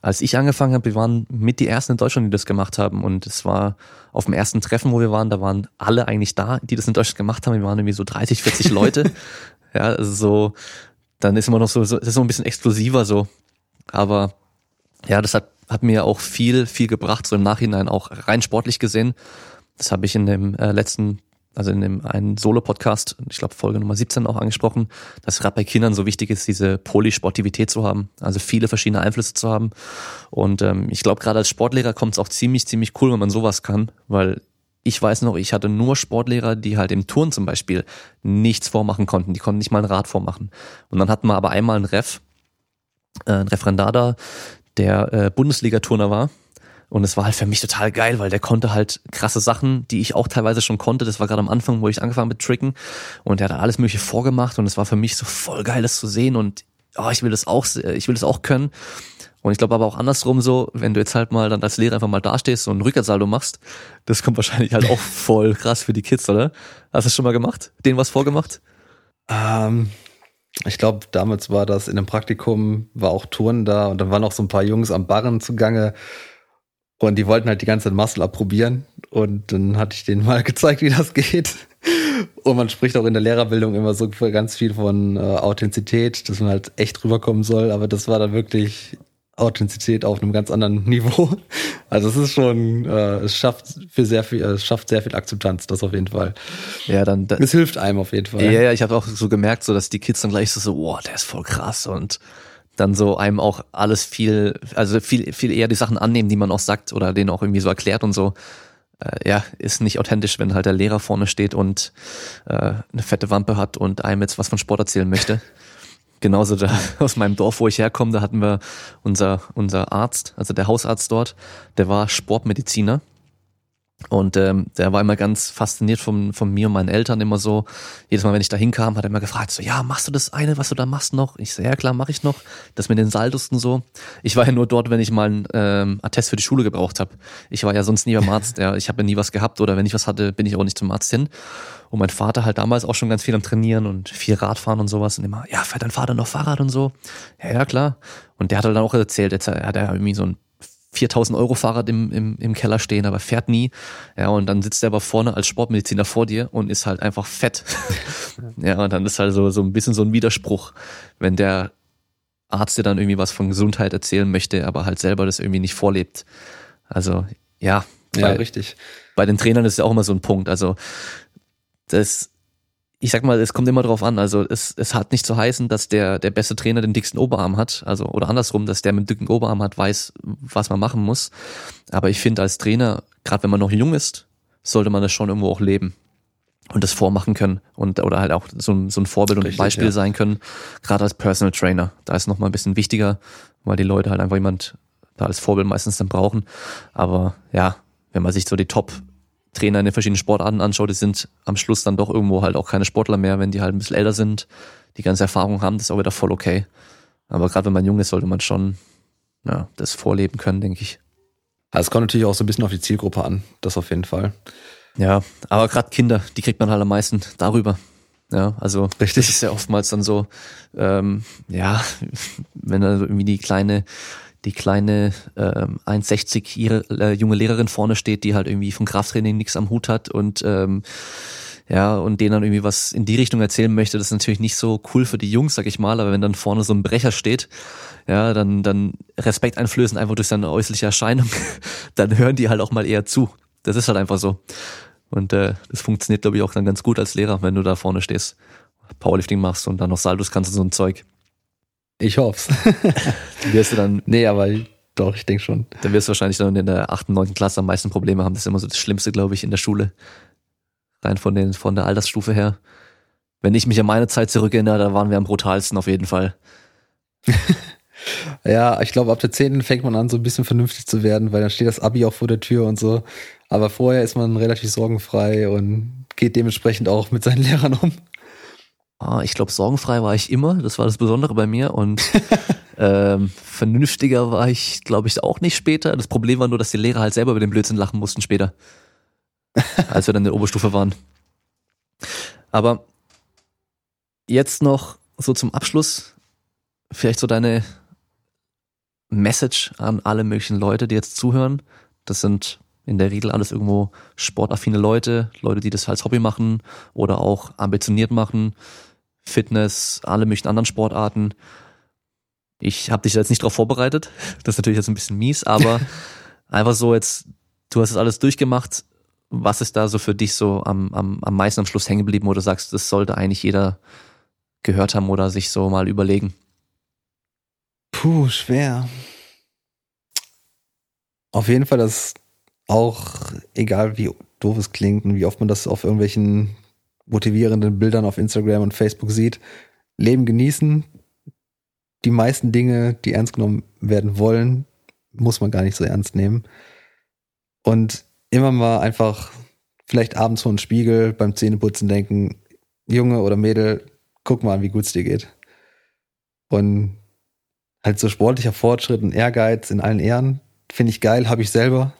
Als ich angefangen habe, wir waren mit die ersten in Deutschland, die das gemacht haben. Und es war auf dem ersten Treffen, wo wir waren, da waren alle eigentlich da, die das in Deutschland gemacht haben. Wir waren irgendwie so 30, 40 Leute. Ja, also so, dann ist immer noch so, so, das ist so ein bisschen explosiver so. Aber ja, das hat, hat mir auch viel, viel gebracht, so im Nachhinein auch rein sportlich gesehen. Das habe ich in dem äh, letzten, also in dem einen Solo-Podcast, ich glaube Folge Nummer 17 auch angesprochen, dass gerade bei Kindern so wichtig ist, diese Polysportivität zu haben, also viele verschiedene Einflüsse zu haben. Und ähm, ich glaube, gerade als Sportlehrer kommt es auch ziemlich, ziemlich cool, wenn man sowas kann, weil ich weiß noch, ich hatte nur Sportlehrer, die halt im Turn zum Beispiel nichts vormachen konnten. Die konnten nicht mal ein Rad vormachen. Und dann hatten wir aber einmal einen Ref, äh, ein Referendar da, der äh, Bundesliga-Turner war. Und es war halt für mich total geil, weil der konnte halt krasse Sachen, die ich auch teilweise schon konnte. Das war gerade am Anfang, wo ich angefangen mit Tricken. Und der hat alles mögliche vorgemacht und es war für mich so voll geil, das zu sehen. Und oh, ich will das auch, ich will das auch können. Und ich glaube aber auch andersrum so, wenn du jetzt halt mal dann als Lehrer einfach mal dastehst und ein Rückwärtssaldo machst, das kommt wahrscheinlich halt auch voll krass für die Kids, oder? Hast du das schon mal gemacht? Denen was vorgemacht? Ähm, ich glaube, damals war das in einem Praktikum, war auch Touren da und dann waren auch so ein paar Jungs am Barren zugange und die wollten halt die ganze Zeit Muscle abprobieren und dann hatte ich denen mal gezeigt, wie das geht. Und man spricht auch in der Lehrerbildung immer so ganz viel von äh, Authentizität, dass man halt echt rüberkommen soll, aber das war dann wirklich Authentizität auf einem ganz anderen Niveau. Also es ist schon, äh, es schafft für sehr viel, es schafft sehr viel Akzeptanz, das auf jeden Fall. Ja, dann. Da, es hilft einem auf jeden Fall. Ja, ja, ich habe auch so gemerkt, so dass die Kids dann gleich so, so, wow, der ist voll krass und dann so einem auch alles viel, also viel, viel eher die Sachen annehmen, die man auch sagt oder denen auch irgendwie so erklärt und so. Äh, ja, ist nicht authentisch, wenn halt der Lehrer vorne steht und äh, eine fette Wampe hat und einem jetzt was von Sport erzählen möchte. Genauso da aus meinem Dorf, wo ich herkomme, da hatten wir unser, unser Arzt, also der Hausarzt dort, der war Sportmediziner. Und ähm, der war immer ganz fasziniert von, von mir und meinen Eltern immer so. Jedes Mal, wenn ich da hinkam, hat er immer gefragt, so, ja, machst du das eine, was du da machst noch? Ich so, ja klar, mache ich noch. Das mit den Saldusten so. Ich war ja nur dort, wenn ich mal einen ähm, Attest für die Schule gebraucht habe. Ich war ja sonst nie beim Arzt. Ja, ich habe ja nie was gehabt oder wenn ich was hatte, bin ich auch nicht zum Arzt hin. Und mein Vater halt damals auch schon ganz viel am Trainieren und viel Radfahren und sowas. Und immer, ja, fährt dein Vater noch Fahrrad und so? Ja, ja, klar. Und der hat halt dann auch erzählt, jetzt hat er irgendwie so ein 4000 Euro Fahrrad im, im, im Keller stehen, aber fährt nie. Ja, und dann sitzt er aber vorne als Sportmediziner vor dir und ist halt einfach fett. ja, und dann ist halt so, so ein bisschen so ein Widerspruch, wenn der Arzt dir dann irgendwie was von Gesundheit erzählen möchte, aber halt selber das irgendwie nicht vorlebt. Also, ja. Ja, bei, richtig. Bei den Trainern ist ja auch immer so ein Punkt. Also, das ich sag mal, es kommt immer drauf an. Also es, es hat nicht zu heißen, dass der, der beste Trainer den dicksten Oberarm hat. Also, oder andersrum, dass der mit dicken Oberarm hat, weiß, was man machen muss. Aber ich finde als Trainer, gerade wenn man noch jung ist, sollte man das schon irgendwo auch leben und das vormachen können und oder halt auch so, so ein Vorbild und Richtig, Beispiel ja. sein können, gerade als Personal Trainer. Da ist noch mal ein bisschen wichtiger, weil die Leute halt einfach jemand da als Vorbild meistens dann brauchen. Aber ja, wenn man sich so die Top Trainer in den verschiedenen Sportarten anschaut, die sind am Schluss dann doch irgendwo halt auch keine Sportler mehr, wenn die halt ein bisschen älter sind, die ganze Erfahrung haben, das ist auch wieder voll okay. Aber gerade wenn man jung ist, sollte man schon ja, das vorleben können, denke ich. Es kommt natürlich auch so ein bisschen auf die Zielgruppe an, das auf jeden Fall. Ja, aber gerade Kinder, die kriegt man halt am meisten darüber. Ja, also Richtig. das ist ja oftmals dann so, ähm, ja, wenn da irgendwie die kleine die kleine ähm, 1,60 ihre, äh, junge Lehrerin vorne steht, die halt irgendwie vom Krafttraining nichts am Hut hat und ähm, ja, und denen dann irgendwie was in die Richtung erzählen möchte, das ist natürlich nicht so cool für die Jungs, sag ich mal, aber wenn dann vorne so ein Brecher steht, ja, dann, dann Respekt einflößen einfach durch seine äußerliche Erscheinung, dann hören die halt auch mal eher zu. Das ist halt einfach so. Und äh, das funktioniert, glaube ich, auch dann ganz gut als Lehrer, wenn du da vorne stehst, Powerlifting machst und dann noch Saldos kannst und so ein Zeug. Ich hoff's. wirst du dann. Nee, aber doch, ich denke schon. Dann wirst du wahrscheinlich dann in der achten, neunten Klasse am meisten Probleme haben. Das ist immer so das Schlimmste, glaube ich, in der Schule. Rein von, den, von der Altersstufe her. Wenn ich mich an meine Zeit zurückerinnere, da waren wir am brutalsten auf jeden Fall. ja, ich glaube, ab der zehnten fängt man an, so ein bisschen vernünftig zu werden, weil dann steht das Abi auch vor der Tür und so. Aber vorher ist man relativ sorgenfrei und geht dementsprechend auch mit seinen Lehrern um. Ah, ich glaube, sorgenfrei war ich immer. Das war das Besondere bei mir. Und ähm, vernünftiger war ich, glaube ich, auch nicht später. Das Problem war nur, dass die Lehrer halt selber über den Blödsinn lachen mussten später. als wir dann in der Oberstufe waren. Aber jetzt noch so zum Abschluss vielleicht so deine Message an alle möglichen Leute, die jetzt zuhören. Das sind in der Regel alles irgendwo sportaffine Leute, Leute, die das als Hobby machen oder auch ambitioniert machen. Fitness, alle möglichen anderen Sportarten. Ich habe dich jetzt nicht darauf vorbereitet. Das ist natürlich jetzt ein bisschen mies, aber einfach so jetzt, du hast es alles durchgemacht. Was ist da so für dich so am, am, am meisten am Schluss hängen geblieben, wo du sagst, das sollte eigentlich jeder gehört haben oder sich so mal überlegen? Puh, schwer. Auf jeden Fall, dass auch, egal wie doof es klingt und wie oft man das auf irgendwelchen motivierenden Bildern auf Instagram und Facebook sieht. Leben genießen. Die meisten Dinge, die ernst genommen werden wollen, muss man gar nicht so ernst nehmen. Und immer mal einfach vielleicht abends vor den Spiegel beim Zähneputzen denken, Junge oder Mädel, guck mal an, wie gut es dir geht. Und halt so sportlicher Fortschritt und Ehrgeiz in allen Ehren, finde ich geil, habe ich selber.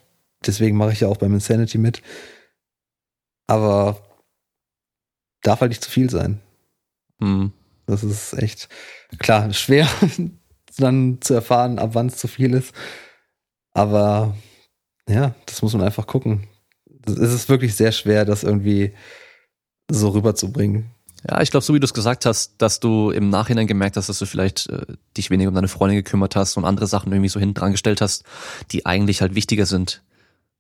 Deswegen mache ich ja auch beim Insanity mit. Aber darf halt nicht zu viel sein. Mhm. Das ist echt klar schwer, dann zu erfahren, ab wann es zu viel ist. Aber ja, das muss man einfach gucken. Es ist wirklich sehr schwer, das irgendwie so rüberzubringen. Ja, ich glaube, so wie du es gesagt hast, dass du im Nachhinein gemerkt hast, dass du vielleicht äh, dich weniger um deine Freundin gekümmert hast und andere Sachen irgendwie so hinten dran gestellt hast, die eigentlich halt wichtiger sind.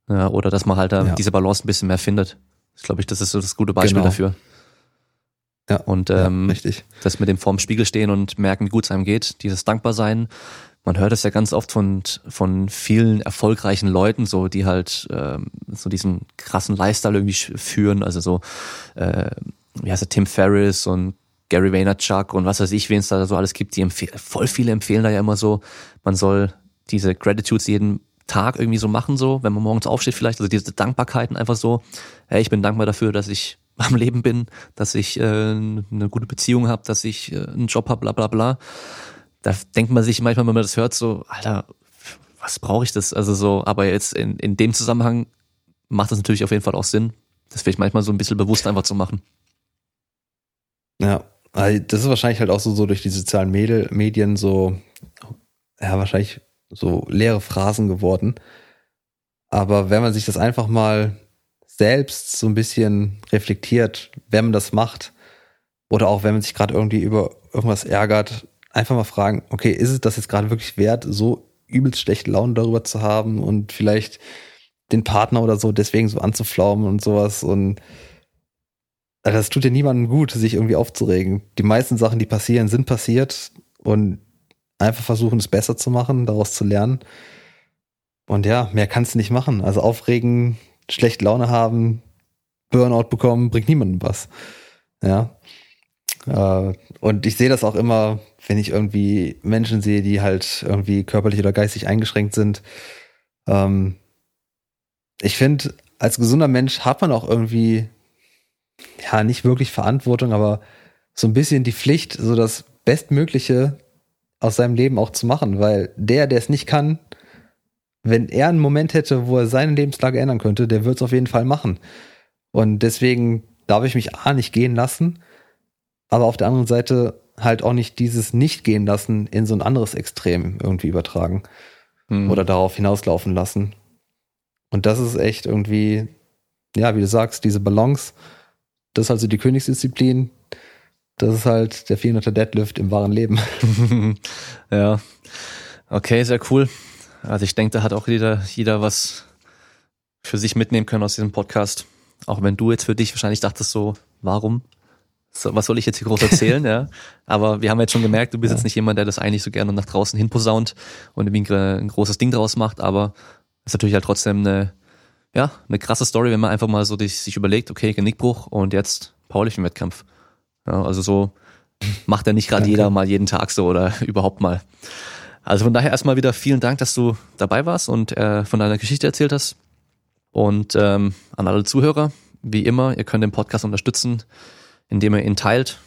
Ja, oder dass man halt da ja. diese Balance ein bisschen mehr findet. Ich glaube ich, das ist so das gute Beispiel genau. dafür. Ja, und ähm, ja, richtig. das mit dem vorm Spiegel stehen und merken, wie gut es einem geht, dieses Dankbarsein. Man hört es ja ganz oft von, von vielen erfolgreichen Leuten, so die halt ähm, so diesen krassen Lifestyle irgendwie führen. Also so, äh, wie heißt der, Tim Ferriss und Gary Vaynerchuk und was weiß ich, wen es da so alles gibt. Die empfehlen, voll viele empfehlen da ja immer so, man soll diese Gratitudes jeden Tag irgendwie so machen, so, wenn man morgens aufsteht vielleicht, also diese Dankbarkeiten einfach so, hey, ich bin dankbar dafür, dass ich am Leben bin, dass ich äh, eine gute Beziehung habe, dass ich äh, einen Job habe, bla bla bla. Da denkt man sich manchmal, wenn man das hört, so, Alter, was brauche ich das? Also so, aber jetzt in, in dem Zusammenhang macht das natürlich auf jeden Fall auch Sinn, das vielleicht manchmal so ein bisschen bewusst einfach zu machen. Ja, das ist wahrscheinlich halt auch so, so durch die sozialen Medien so, ja, wahrscheinlich so leere Phrasen geworden. Aber wenn man sich das einfach mal selbst so ein bisschen reflektiert, wenn man das macht, oder auch wenn man sich gerade irgendwie über irgendwas ärgert, einfach mal fragen, okay, ist es das jetzt gerade wirklich wert, so übelst schlechte Laune darüber zu haben und vielleicht den Partner oder so deswegen so anzuflaumen und sowas und also das tut ja niemandem gut, sich irgendwie aufzuregen. Die meisten Sachen, die passieren, sind passiert und einfach versuchen, es besser zu machen, daraus zu lernen. Und ja, mehr kannst du nicht machen. Also aufregen, schlechte Laune haben, Burnout bekommen, bringt niemandem was. Ja. Äh, und ich sehe das auch immer, wenn ich irgendwie Menschen sehe, die halt irgendwie körperlich oder geistig eingeschränkt sind. Ähm, ich finde, als gesunder Mensch hat man auch irgendwie, ja, nicht wirklich Verantwortung, aber so ein bisschen die Pflicht, so das Bestmögliche aus seinem Leben auch zu machen, weil der, der es nicht kann, wenn er einen Moment hätte, wo er seine Lebenslage ändern könnte, der wird es auf jeden Fall machen. Und deswegen darf ich mich A nicht gehen lassen, aber auf der anderen Seite halt auch nicht dieses nicht gehen lassen in so ein anderes Extrem irgendwie übertragen hm. oder darauf hinauslaufen lassen. Und das ist echt irgendwie, ja, wie du sagst, diese Balance, das ist also die Königsdisziplin, das ist halt der 400er Deadlift im wahren Leben. ja. Okay, sehr cool. Also ich denke, da hat auch jeder, jeder was für sich mitnehmen können aus diesem Podcast. Auch wenn du jetzt für dich wahrscheinlich dachtest so, warum? So, was soll ich jetzt hier groß erzählen, ja? Aber wir haben jetzt schon gemerkt, du bist ja. jetzt nicht jemand, der das eigentlich so gerne nach draußen hin posaunt und irgendwie ein großes Ding draus macht, aber es ist natürlich halt trotzdem eine, ja, eine krasse Story, wenn man einfach mal so sich überlegt, okay, Genickbruch und jetzt paulichen Wettkampf. Ja, also so macht er nicht gerade jeder mal jeden Tag so oder überhaupt mal. Also von daher erstmal wieder vielen Dank, dass du dabei warst und äh, von deiner Geschichte erzählt hast. Und ähm, an alle Zuhörer, wie immer, ihr könnt den Podcast unterstützen, indem ihr ihn teilt.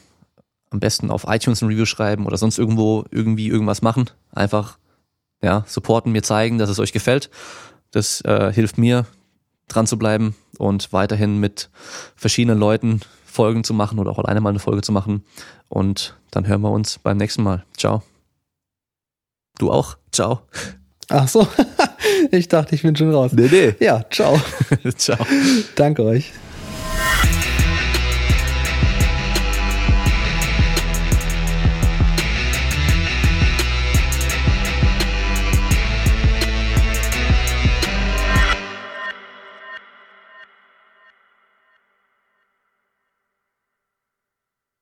Am besten auf iTunes ein Review schreiben oder sonst irgendwo irgendwie irgendwas machen. Einfach ja, supporten, mir zeigen, dass es euch gefällt. Das äh, hilft mir, dran zu bleiben und weiterhin mit verschiedenen Leuten Folgen zu machen oder auch alleine mal eine Folge zu machen. Und dann hören wir uns beim nächsten Mal. Ciao. Du auch? Ciao. Ach so, ich dachte, ich bin schon raus. Nee, nee. Ja, ciao. ciao. Danke euch.